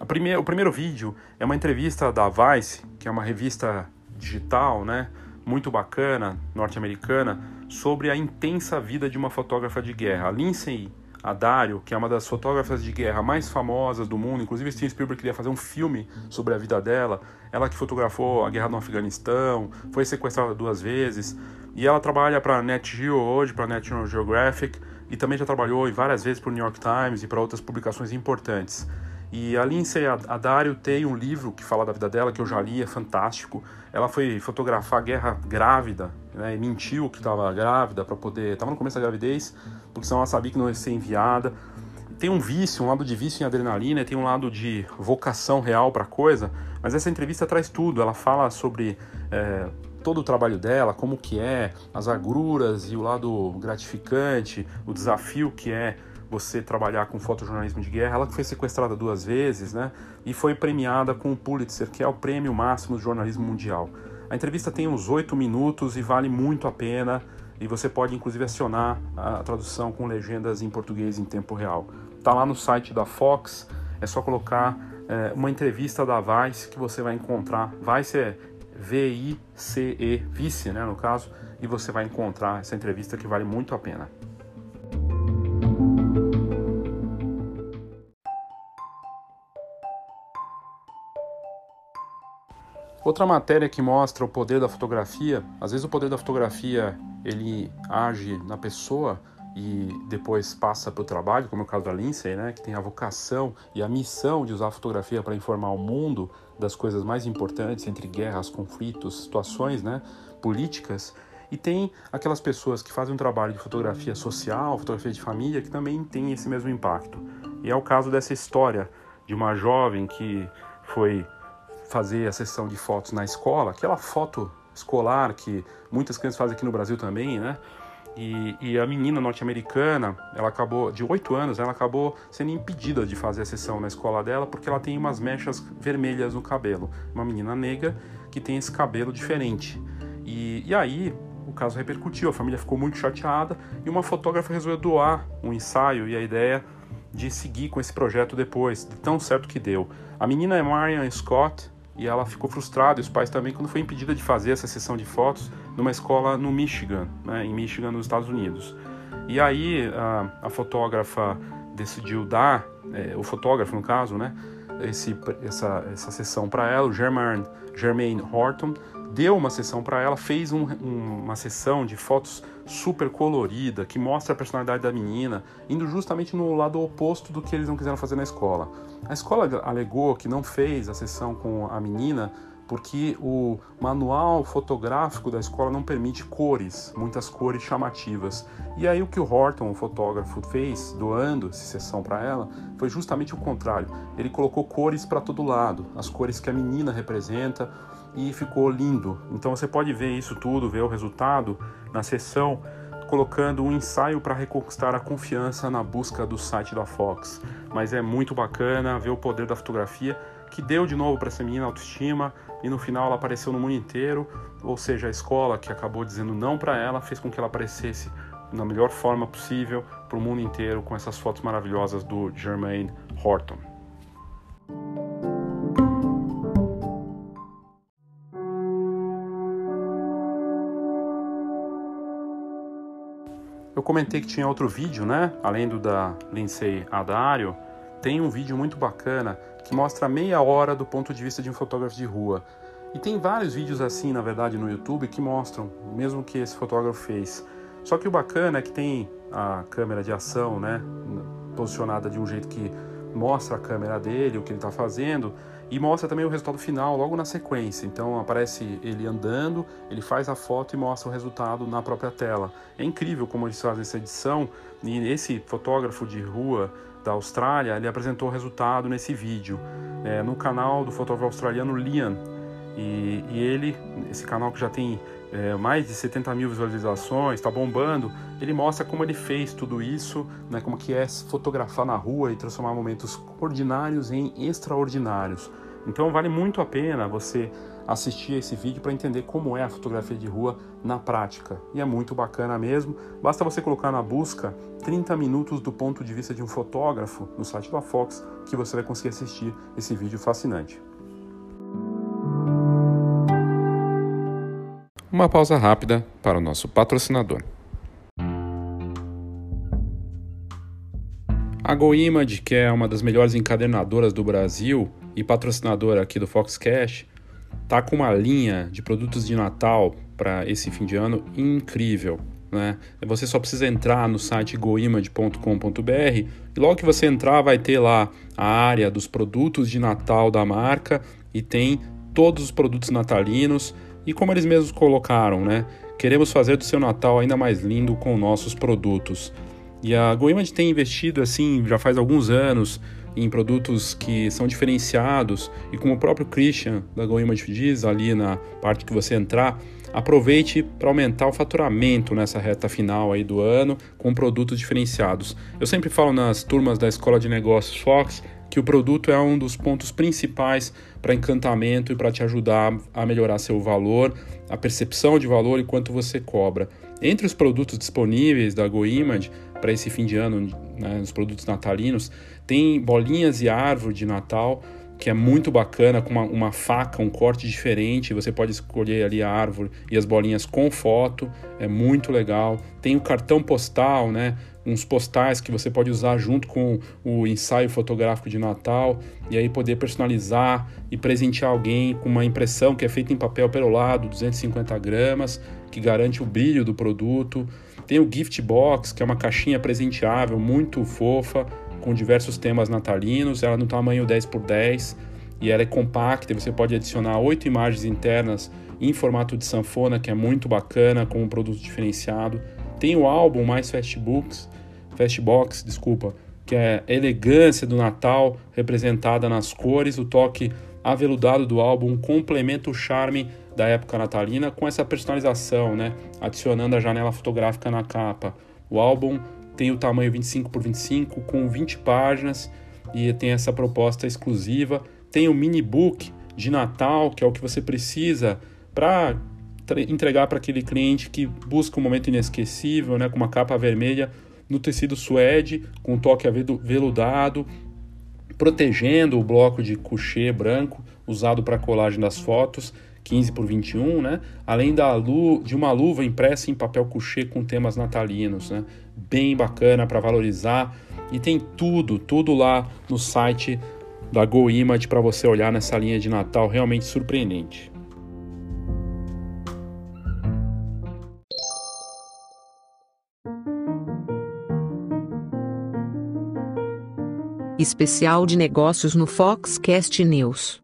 O primeiro vídeo é uma entrevista da Vice, que é uma revista digital, né, muito bacana, norte-americana, sobre a intensa vida de uma fotógrafa de guerra. A Lindsay a Dario, que é uma das fotógrafas de guerra mais famosas do mundo, inclusive Steven Spielberg queria fazer um filme sobre a vida dela, ela que fotografou a guerra no Afeganistão, foi sequestrada duas vezes, e ela trabalha para a Net Geo hoje, para a National Geographic, e também já trabalhou várias vezes para o New York Times e para outras publicações importantes. E a Lindsay Dario tem um livro que fala da vida dela, que eu já li, é fantástico. Ela foi fotografar a guerra grávida, né, mentiu que estava grávida para poder... Estava no começo da gravidez, porque senão ela sabia que não ia ser enviada. Tem um vício, um lado de vício em adrenalina, tem um lado de vocação real para a coisa, mas essa entrevista traz tudo. Ela fala sobre é, todo o trabalho dela, como que é, as agruras e o lado gratificante, o desafio que é você trabalhar com fotojornalismo de guerra. Ela que foi sequestrada duas vezes, né? E foi premiada com o Pulitzer, que é o prêmio máximo do jornalismo mundial. A entrevista tem uns oito minutos e vale muito a pena. E você pode inclusive acionar a tradução com legendas em português em tempo real. Tá lá no site da Fox. É só colocar é, uma entrevista da Vice que você vai encontrar. Vice é V-I-C-E, Vice, né, no caso, e você vai encontrar essa entrevista que vale muito a pena. Outra matéria que mostra o poder da fotografia, às vezes o poder da fotografia ele age na pessoa e depois passa para o trabalho, como é o caso da Lindsay, né, que tem a vocação e a missão de usar a fotografia para informar o mundo das coisas mais importantes entre guerras, conflitos, situações né, políticas. E tem aquelas pessoas que fazem um trabalho de fotografia social, fotografia de família, que também tem esse mesmo impacto. E é o caso dessa história de uma jovem que foi fazer a sessão de fotos na escola, aquela foto escolar que muitas crianças fazem aqui no Brasil também, né? E, e, a menina norte-americana, ela acabou, de 8 anos, ela acabou sendo impedida de fazer a sessão na escola dela porque ela tem umas mechas vermelhas no cabelo. Uma menina negra que tem esse cabelo diferente. E, e aí o caso repercutiu, a família ficou muito chateada e uma fotógrafa resolveu doar um ensaio e a ideia de seguir com esse projeto depois, de tão certo que deu. A menina é Marian Scott e ela ficou frustrada, e os pais também, quando foi impedida de fazer essa sessão de fotos numa escola no Michigan, né, em Michigan, nos Estados Unidos. E aí a, a fotógrafa decidiu dar, é, o fotógrafo no caso, né, esse, essa, essa sessão para ela, o Germain, Germain Horton, deu uma sessão para ela, fez um, um, uma sessão de fotos super colorida, que mostra a personalidade da menina, indo justamente no lado oposto do que eles não quiseram fazer na escola. A escola alegou que não fez a sessão com a menina porque o manual fotográfico da escola não permite cores, muitas cores chamativas. E aí o que o Horton, o fotógrafo, fez, doando essa sessão para ela, foi justamente o contrário. Ele colocou cores para todo lado, as cores que a menina representa, e ficou lindo. Então você pode ver isso tudo, ver o resultado na sessão, colocando um ensaio para reconquistar a confiança na busca do site da Fox. Mas é muito bacana ver o poder da fotografia que deu de novo para essa menina autoestima e no final ela apareceu no mundo inteiro, ou seja, a escola que acabou dizendo não para ela fez com que ela aparecesse na melhor forma possível para o mundo inteiro com essas fotos maravilhosas do Jermaine Horton. Comentei que tinha outro vídeo, né? Além do da Lindsay Adario, tem um vídeo muito bacana que mostra meia hora do ponto de vista de um fotógrafo de rua. E tem vários vídeos assim, na verdade, no YouTube que mostram, mesmo que esse fotógrafo fez. Só que o bacana é que tem a câmera de ação, né? Posicionada de um jeito que mostra a câmera dele, o que ele está fazendo, e mostra também o resultado final logo na sequência. Então aparece ele andando, ele faz a foto e mostra o resultado na própria tela. É incrível como eles fazem essa edição. E esse fotógrafo de rua da Austrália, ele apresentou o resultado nesse vídeo é, no canal do fotógrafo australiano Liam. E, e ele, esse canal que já tem é, mais de 70 mil visualizações, está bombando, ele mostra como ele fez tudo isso, né, como que é fotografar na rua e transformar momentos ordinários em extraordinários. Então vale muito a pena você assistir esse vídeo para entender como é a fotografia de rua na prática. E é muito bacana mesmo. Basta você colocar na busca 30 minutos do ponto de vista de um fotógrafo no site da Fox que você vai conseguir assistir esse vídeo fascinante. Uma pausa rápida para o nosso patrocinador. A GoImage, que é uma das melhores encadernadoras do Brasil e patrocinadora aqui do Foxcast, tá com uma linha de produtos de Natal para esse fim de ano incrível. Né? Você só precisa entrar no site goimage.com.br e logo que você entrar vai ter lá a área dos produtos de Natal da marca e tem todos os produtos natalinos e como eles mesmos colocaram, né? Queremos fazer do seu Natal ainda mais lindo com nossos produtos. E a GoImage tem investido assim já faz alguns anos em produtos que são diferenciados e como o próprio Christian da GoImage diz ali na parte que você entrar, aproveite para aumentar o faturamento nessa reta final aí do ano com produtos diferenciados. Eu sempre falo nas turmas da Escola de Negócios Fox que o produto é um dos pontos principais para encantamento e para te ajudar a melhorar seu valor, a percepção de valor e quanto você cobra. Entre os produtos disponíveis da GoImage para esse fim de ano, né, os produtos natalinos, tem bolinhas e árvore de Natal, que é muito bacana, com uma, uma, faca, um corte diferente. Você pode escolher ali a árvore e as bolinhas com foto, é muito legal. Tem o cartão postal, né? Uns postais que você pode usar junto com o ensaio fotográfico de Natal e aí poder personalizar e presentear alguém com uma impressão que é feita em papel perolado, 250 gramas, que garante o brilho do produto. Tem o gift box, que é uma caixinha presenteável muito fofa, com diversos temas natalinos, ela no tamanho 10 por 10 e ela é compacta, você pode adicionar oito imagens internas em formato de sanfona, que é muito bacana, com um produto diferenciado. Tem o álbum mais Fastbooks, Fastbox, desculpa, que é a elegância do Natal representada nas cores, o toque aveludado do álbum complementa o charme da época natalina com essa personalização, né? Adicionando a janela fotográfica na capa. O álbum tem o tamanho 25 por 25 com 20 páginas e tem essa proposta exclusiva. Tem o mini book de Natal, que é o que você precisa para entregar para aquele cliente que busca um momento inesquecível, né, com uma capa vermelha no tecido suede, com um toque veludado, protegendo o bloco de couchê branco usado para colagem das fotos, 15 por 21, né? Além da lu de uma luva impressa em papel couchê com temas natalinos, né? Bem bacana para valorizar e tem tudo, tudo lá no site da GoImage para você olhar nessa linha de Natal realmente surpreendente. Especial de negócios no Foxcast News.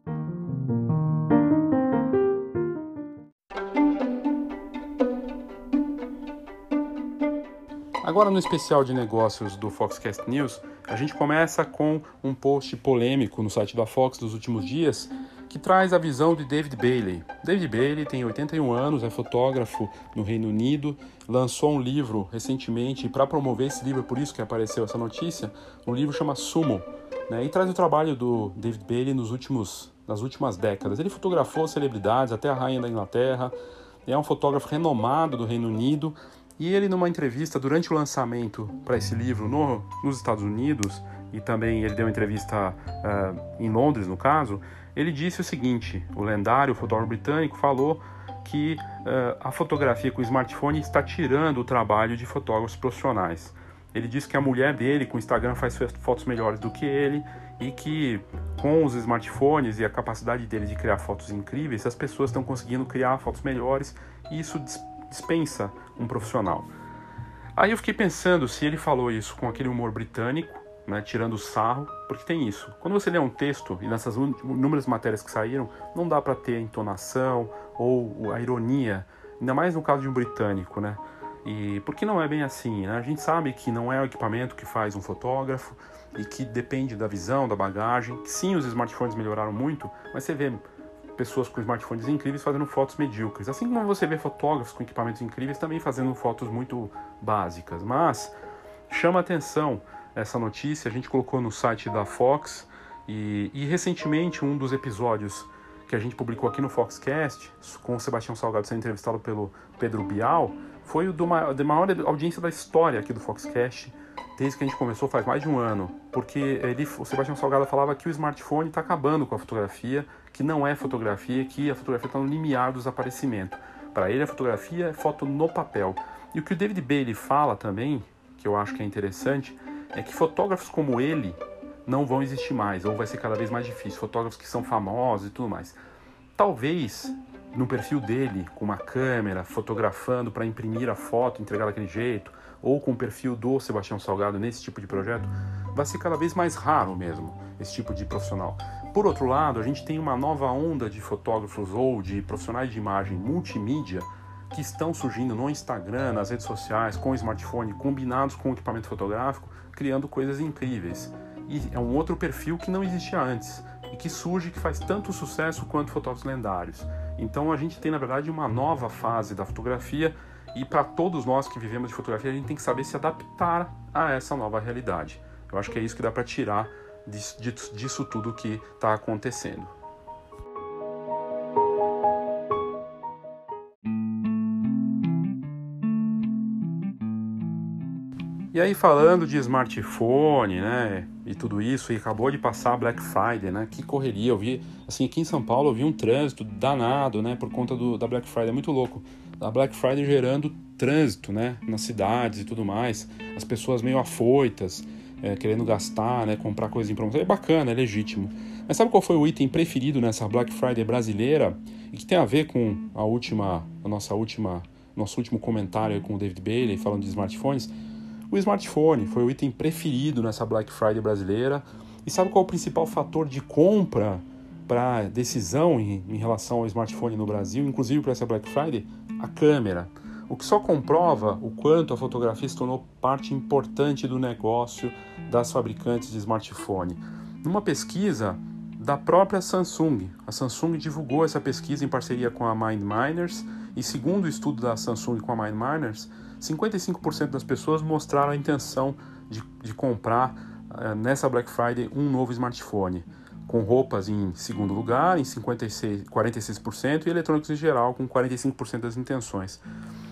Agora no especial de negócios do Foxcast News, a gente começa com um post polêmico no site da Fox dos últimos dias que traz a visão de David Bailey. David Bailey tem 81 anos, é fotógrafo no Reino Unido, lançou um livro recentemente para promover esse livro, por isso que apareceu essa notícia. O livro chama Sumo, né, e traz o trabalho do David Bailey nos últimos, nas últimas décadas. Ele fotografou celebridades, até a rainha da Inglaterra, é um fotógrafo renomado do Reino Unido. E ele, numa entrevista durante o lançamento para esse livro no, nos Estados Unidos, e também ele deu uma entrevista uh, em Londres, no caso, ele disse o seguinte: o lendário fotógrafo britânico falou que uh, a fotografia com smartphone está tirando o trabalho de fotógrafos profissionais. Ele disse que a mulher dele com o Instagram faz fotos melhores do que ele e que com os smartphones e a capacidade dele de criar fotos incríveis, as pessoas estão conseguindo criar fotos melhores e isso dispensa um profissional. Aí eu fiquei pensando se ele falou isso com aquele humor britânico né, tirando sarro, porque tem isso. Quando você lê um texto, e nessas inúmeras matérias que saíram, não dá para ter a entonação ou a ironia, ainda mais no caso de um britânico, né? E porque não é bem assim, né? A gente sabe que não é o equipamento que faz um fotógrafo e que depende da visão, da bagagem. Sim, os smartphones melhoraram muito, mas você vê pessoas com smartphones incríveis fazendo fotos medíocres. Assim como você vê fotógrafos com equipamentos incríveis também fazendo fotos muito básicas. Mas chama atenção essa notícia, a gente colocou no site da Fox e, e, recentemente um dos episódios que a gente publicou aqui no Foxcast, com o Sebastião Salgado sendo entrevistado pelo Pedro Bial, foi o da maior audiência da história aqui do Foxcast, desde que a gente começou faz mais de um ano, porque ele, o Sebastião Salgado falava que o smartphone está acabando com a fotografia, que não é fotografia, que a fotografia está no limiar do desaparecimento. Para ele, a fotografia é foto no papel. E o que o David Bailey fala também, que eu acho que é interessante, é que fotógrafos como ele não vão existir mais, ou vai ser cada vez mais difícil. Fotógrafos que são famosos e tudo mais. Talvez no perfil dele, com uma câmera, fotografando para imprimir a foto, entregar daquele jeito, ou com o perfil do Sebastião Salgado nesse tipo de projeto, vai ser cada vez mais raro mesmo esse tipo de profissional. Por outro lado, a gente tem uma nova onda de fotógrafos ou de profissionais de imagem multimídia que estão surgindo no Instagram, nas redes sociais, com smartphone, combinados com equipamento fotográfico, criando coisas incríveis. E é um outro perfil que não existia antes e que surge que faz tanto sucesso quanto fotógrafos lendários. Então a gente tem na verdade uma nova fase da fotografia e para todos nós que vivemos de fotografia a gente tem que saber se adaptar a essa nova realidade. Eu acho que é isso que dá para tirar disso, disso tudo que está acontecendo. E aí falando de smartphone, né, e tudo isso, e acabou de passar Black Friday, né, que correria, eu vi, assim, aqui em São Paulo eu vi um trânsito danado, né, por conta do, da Black Friday, é muito louco, a Black Friday gerando trânsito, né, nas cidades e tudo mais, as pessoas meio afoitas, é, querendo gastar, né, comprar coisas em promoção, é bacana, é legítimo. Mas sabe qual foi o item preferido nessa Black Friday brasileira, e que tem a ver com a última, a nossa última, nosso último comentário com o David Bailey, falando de smartphones, o smartphone foi o item preferido nessa Black Friday brasileira. E sabe qual é o principal fator de compra para decisão em, em, relação ao smartphone no Brasil, inclusive para essa Black Friday? A câmera. O que só comprova o quanto a fotografia se tornou parte importante do negócio das fabricantes de smartphone. Numa pesquisa da própria Samsung. A Samsung divulgou essa pesquisa em parceria com a MindMiners e segundo o estudo da Samsung com a MindMiners, 55% das pessoas mostraram a intenção de, de comprar uh, nessa Black Friday um novo smartphone, com roupas em segundo lugar, em 56, 46%, e eletrônicos em geral, com 45% das intenções.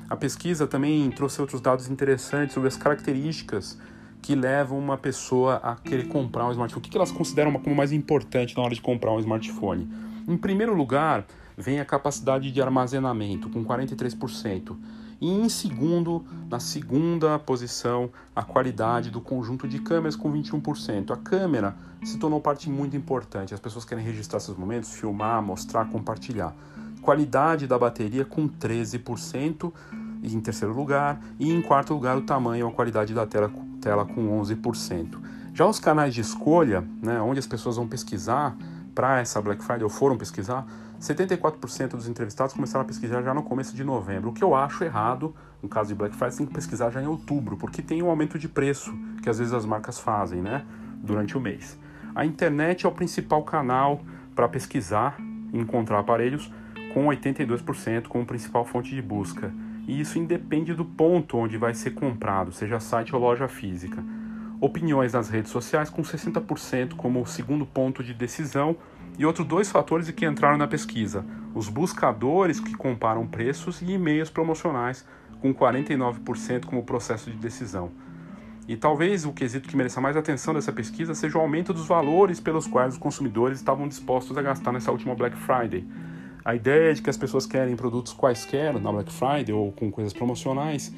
A pesquisa também trouxe outros dados interessantes sobre as características que levam uma pessoa a querer comprar um smartphone. O que elas consideram como mais importante na hora de comprar um smartphone? Em primeiro lugar, vem a capacidade de armazenamento, com 43%. E em segundo, na segunda posição, a qualidade do conjunto de câmeras com 21%. A câmera se tornou parte muito importante. As pessoas querem registrar seus momentos, filmar, mostrar, compartilhar. Qualidade da bateria com 13% em terceiro lugar. E em quarto lugar, o tamanho e a qualidade da tela, tela com 11%. Já os canais de escolha, né, onde as pessoas vão pesquisar para essa Black Friday ou foram pesquisar, 74% dos entrevistados começaram a pesquisar já no começo de novembro, o que eu acho errado. No caso de Black Friday, tem que pesquisar já em outubro, porque tem um aumento de preço que às vezes as marcas fazem, né, durante o mês. A internet é o principal canal para pesquisar e encontrar aparelhos, com 82% como principal fonte de busca. E isso independe do ponto onde vai ser comprado, seja site ou loja física. Opiniões nas redes sociais com 60% como segundo ponto de decisão e outros dois fatores que entraram na pesquisa: os buscadores que comparam preços e e-mails promocionais, com 49% como processo de decisão. E talvez o quesito que mereça mais atenção dessa pesquisa seja o aumento dos valores pelos quais os consumidores estavam dispostos a gastar nessa última Black Friday. A ideia de que as pessoas querem produtos quaisquer na Black Friday ou com coisas promocionais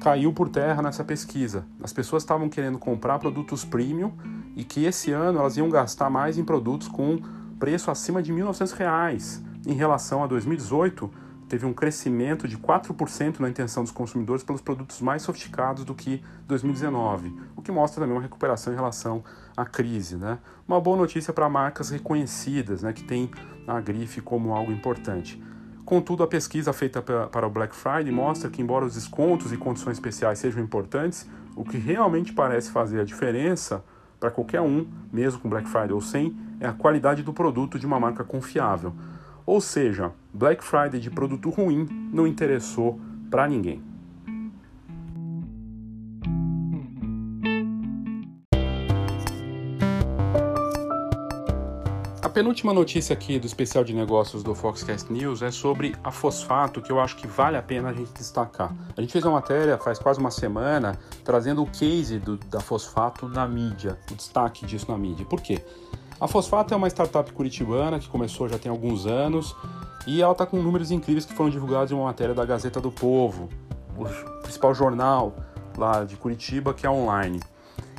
caiu por terra nessa pesquisa. As pessoas estavam querendo comprar produtos premium e que esse ano elas iam gastar mais em produtos com preço acima de R$ 1.900. Em relação a 2018, teve um crescimento de 4% na intenção dos consumidores pelos produtos mais sofisticados do que 2019, o que mostra também uma recuperação em relação à crise. Né? Uma boa notícia para marcas reconhecidas, né, que têm a grife como algo importante. Contudo, a pesquisa feita para o Black Friday mostra que, embora os descontos e condições especiais sejam importantes, o que realmente parece fazer a diferença para qualquer um, mesmo com Black Friday ou sem, é a qualidade do produto de uma marca confiável. Ou seja, Black Friday de produto ruim não interessou para ninguém. A penúltima notícia aqui do especial de negócios do Foxcast News é sobre a fosfato, que eu acho que vale a pena a gente destacar. A gente fez uma matéria faz quase uma semana trazendo o case do, da fosfato na mídia, o destaque disso na mídia. Por quê? A Fosfato é uma startup curitibana que começou já tem alguns anos e ela está com números incríveis que foram divulgados em uma matéria da Gazeta do Povo, o principal jornal lá de Curitiba que é online.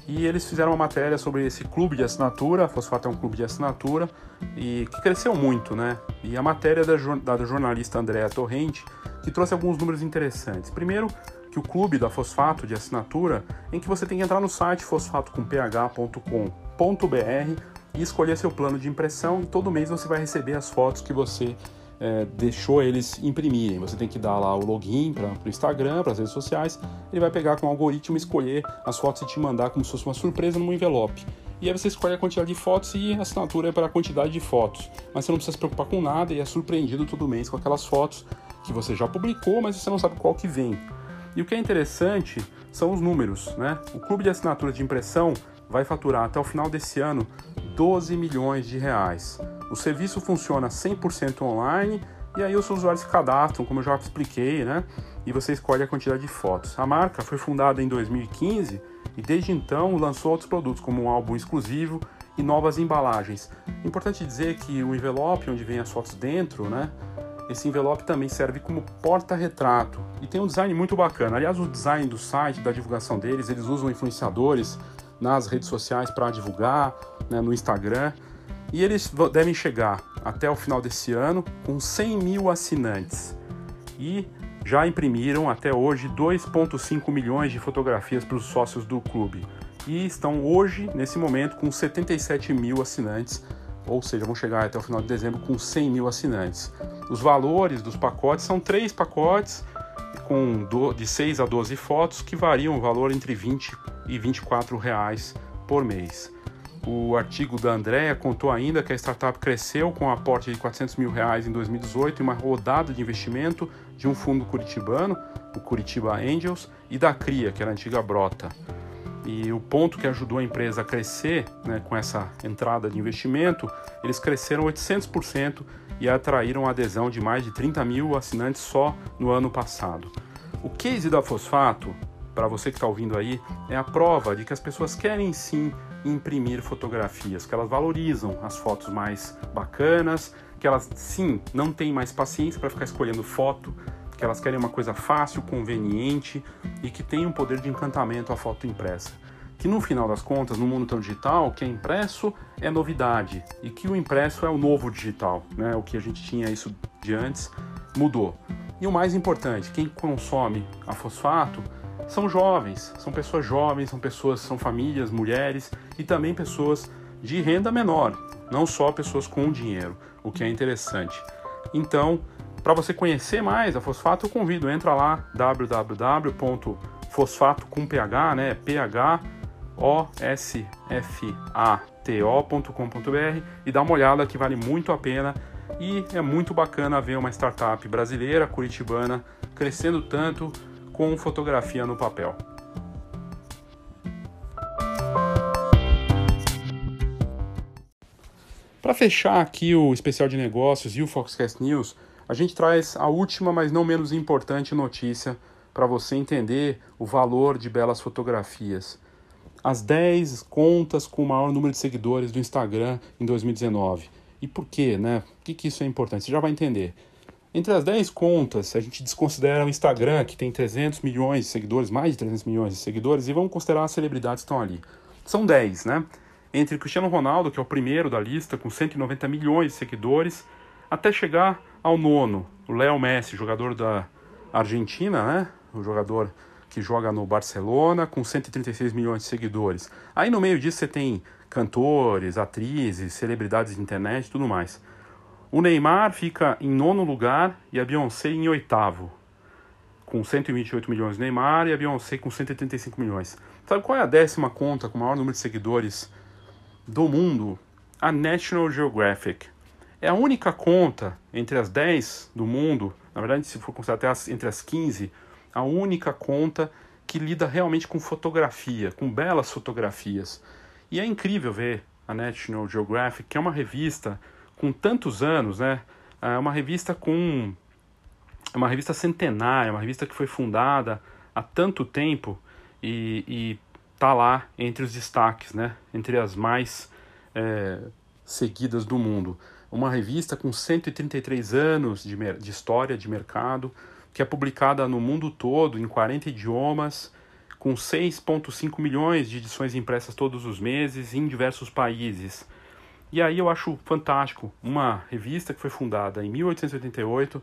E eles fizeram uma matéria sobre esse clube de assinatura, a Fosfato é um clube de assinatura e que cresceu muito, né? E a matéria da, da jornalista Andréa Torrente que trouxe alguns números interessantes. Primeiro, que o clube da Fosfato de assinatura, em que você tem que entrar no site fosfatocomph.com.br e escolher seu plano de impressão e todo mês você vai receber as fotos que você é, deixou eles imprimirem. Você tem que dar lá o login para o Instagram, para as redes sociais, ele vai pegar com o algoritmo, escolher as fotos e te mandar como se fosse uma surpresa num envelope. E aí você escolhe a quantidade de fotos e a assinatura é para a quantidade de fotos. Mas você não precisa se preocupar com nada e é surpreendido todo mês com aquelas fotos que você já publicou, mas você não sabe qual que vem. E o que é interessante são os números, né? O clube de assinatura de impressão vai faturar até o final desse ano 12 milhões de reais. O serviço funciona 100% online e aí os usuários se cadastram, como eu já expliquei, né? E você escolhe a quantidade de fotos. A marca foi fundada em 2015 e desde então lançou outros produtos, como um álbum exclusivo e novas embalagens. Importante dizer que o envelope onde vem as fotos dentro, né? Esse envelope também serve como porta-retrato e tem um design muito bacana. Aliás, o design do site, da divulgação deles, eles usam influenciadores nas redes sociais para divulgar, né, no Instagram. E eles devem chegar até o final desse ano com 100 mil assinantes. E já imprimiram até hoje 2,5 milhões de fotografias para os sócios do clube. E estão hoje, nesse momento, com 77 mil assinantes, ou seja, vão chegar até o final de dezembro com 100 mil assinantes. Os valores dos pacotes são três pacotes com de 6 a 12 fotos que variam o valor entre 20 e 24 reais por mês. O artigo da Andrea contou ainda que a startup cresceu com um aporte de 400 mil reais em 2018 e uma rodada de investimento de um fundo curitibano, o Curitiba Angels, e da CRIA, que era a antiga Brota. E o ponto que ajudou a empresa a crescer né, com essa entrada de investimento, eles cresceram 800% e atraíram a adesão de mais de 30 mil assinantes só no ano passado. O case da Fosfato, para você que está ouvindo aí, é a prova de que as pessoas querem sim imprimir fotografias, que elas valorizam as fotos mais bacanas, que elas sim não têm mais paciência para ficar escolhendo foto, que elas querem uma coisa fácil, conveniente e que tem um poder de encantamento a foto impressa. Que no final das contas, no mundo tão digital, o que é impresso é novidade e que o impresso é o novo digital, né? O que a gente tinha isso de antes mudou. E o mais importante, quem consome a fosfato são jovens, são pessoas jovens, são pessoas, são famílias, mulheres e também pessoas de renda menor, não só pessoas com dinheiro, o que é interessante. Então, para você conhecer mais a Fosfato, eu convido, entra lá www.fosfato com ph, né, ph o s f a t o.com.br e dá uma olhada que vale muito a pena e é muito bacana ver uma startup brasileira, curitibana, crescendo tanto com fotografia no papel. Para fechar aqui o especial de negócios e o Foxcast News, a gente traz a última, mas não menos importante notícia para você entender o valor de belas fotografias. As 10 contas com o maior número de seguidores do Instagram em 2019. E por quê, né? Por que, que isso é importante? Você já vai entender. Entre as 10 contas, a gente desconsidera o Instagram, que tem 300 milhões de seguidores, mais de 300 milhões de seguidores, e vamos considerar as celebridades que estão ali. São 10, né? Entre Cristiano Ronaldo, que é o primeiro da lista, com 190 milhões de seguidores, até chegar ao nono, o Léo Messi, jogador da Argentina, né? O jogador que joga no Barcelona, com 136 milhões de seguidores. Aí no meio disso você tem cantores, atrizes, celebridades de internet e tudo mais. O Neymar fica em nono lugar e a Beyoncé em oitavo, com 128 milhões Neymar e a Beyoncé com 135 milhões. Sabe qual é a décima conta com o maior número de seguidores do mundo? A National Geographic. É a única conta entre as 10 do mundo, na verdade, se for considerar até as, entre as 15, a única conta que lida realmente com fotografia, com belas fotografias. E é incrível ver a National Geographic, que é uma revista com tantos anos, né? É uma revista com é uma revista centenária, uma revista que foi fundada há tanto tempo e, e tá lá entre os destaques, né? Entre as mais é, seguidas do mundo. Uma revista com 133 anos de, de história de mercado, que é publicada no mundo todo, em 40 idiomas, com 6,5 milhões de edições impressas todos os meses em diversos países. E aí eu acho fantástico uma revista que foi fundada em 1888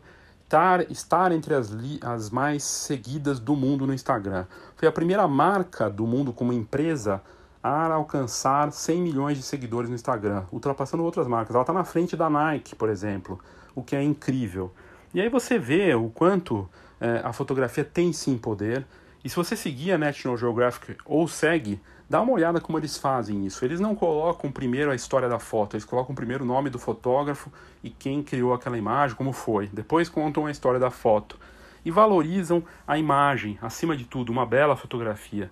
estar, entre as, as mais seguidas do mundo no Instagram. Foi a primeira marca do mundo como empresa a alcançar 100 milhões de seguidores no Instagram, ultrapassando outras marcas. Ela está na frente da Nike, por exemplo, o que é incrível. E aí você vê o quanto é, a fotografia tem sim poder. E se você seguir a National Geographic ou segue, Dá uma olhada como eles fazem isso. Eles não colocam primeiro a história da foto, eles colocam primeiro o nome do fotógrafo e quem criou aquela imagem, como foi. Depois contam a história da foto. E valorizam a imagem, acima de tudo, uma bela fotografia.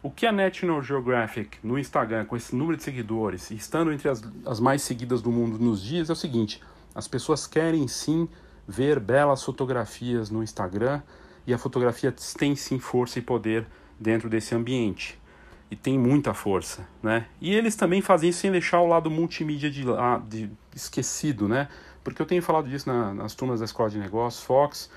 O que a National Geographic no Instagram, com esse número de seguidores, estando entre as, as mais seguidas do mundo nos dias, é o seguinte: as pessoas querem sim ver belas fotografias no Instagram e a fotografia tem sim força e poder dentro desse ambiente e tem muita força, né? E eles também fazem isso sem deixar o lado multimídia de, de esquecido, né? Porque eu tenho falado disso na, nas turmas da Escola de Negócios, Fox,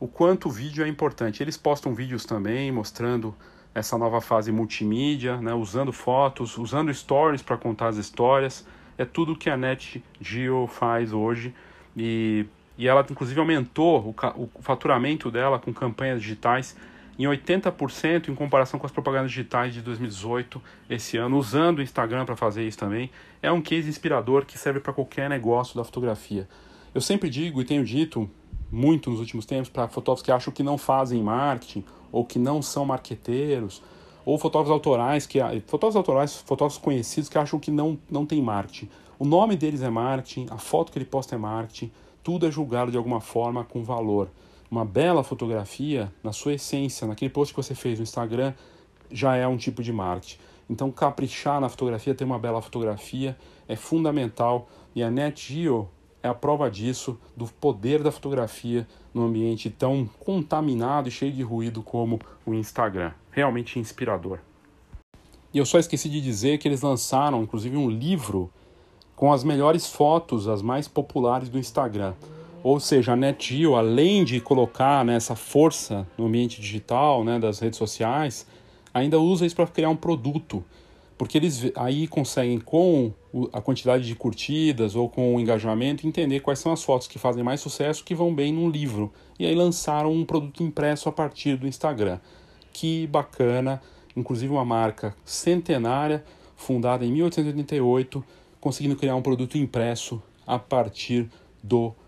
o quanto o vídeo é importante. Eles postam vídeos também mostrando essa nova fase multimídia, né? Usando fotos, usando stories para contar as histórias. É tudo que a NetGeo faz hoje e, e ela inclusive aumentou o, o faturamento dela com campanhas digitais em 80% em comparação com as propagandas digitais de 2018, esse ano, usando o Instagram para fazer isso também. É um case inspirador que serve para qualquer negócio da fotografia. Eu sempre digo e tenho dito muito nos últimos tempos para fotógrafos que acham que não fazem marketing ou que não são marqueteiros ou fotógrafos autorais que fotógrafos autorais, fotógrafos conhecidos que acham que não não tem marketing. O nome deles é marketing, a foto que ele posta é marketing, tudo é julgado de alguma forma com valor. Uma bela fotografia, na sua essência, naquele post que você fez no Instagram, já é um tipo de marketing. Então, caprichar na fotografia, ter uma bela fotografia é fundamental e a NetGeo é a prova disso, do poder da fotografia num ambiente tão contaminado e cheio de ruído como o Instagram. Realmente inspirador. E eu só esqueci de dizer que eles lançaram, inclusive, um livro com as melhores fotos, as mais populares do Instagram. Ou seja, a NetGeo, além de colocar né, essa força no ambiente digital, né, das redes sociais, ainda usa isso para criar um produto. Porque eles aí conseguem, com a quantidade de curtidas ou com o engajamento, entender quais são as fotos que fazem mais sucesso, que vão bem num livro. E aí lançaram um produto impresso a partir do Instagram. Que bacana! Inclusive uma marca centenária, fundada em 1888, conseguindo criar um produto impresso a partir do Instagram.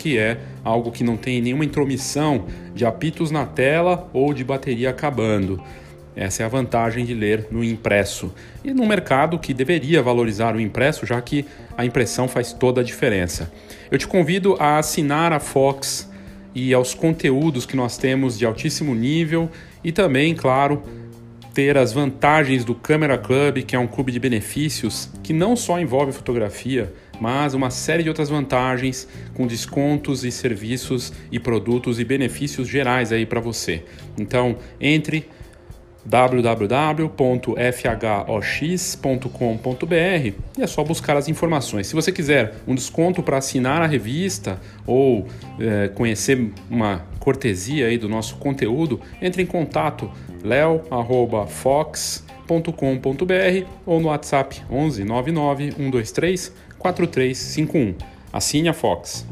que é algo que não tem nenhuma intromissão de apitos na tela ou de bateria acabando. Essa é a vantagem de ler no impresso. E num mercado que deveria valorizar o impresso, já que a impressão faz toda a diferença. Eu te convido a assinar a Fox e aos conteúdos que nós temos de altíssimo nível e também, claro, ter as vantagens do Camera Club, que é um clube de benefícios que não só envolve fotografia, mas uma série de outras vantagens com descontos e serviços e produtos e benefícios gerais aí para você. Então, entre www.fhox.com.br e é só buscar as informações. Se você quiser um desconto para assinar a revista ou é, conhecer uma cortesia aí do nosso conteúdo, entre em contato leo@fox.com.br ou no WhatsApp 11 99 123 4351. Assine a Fox.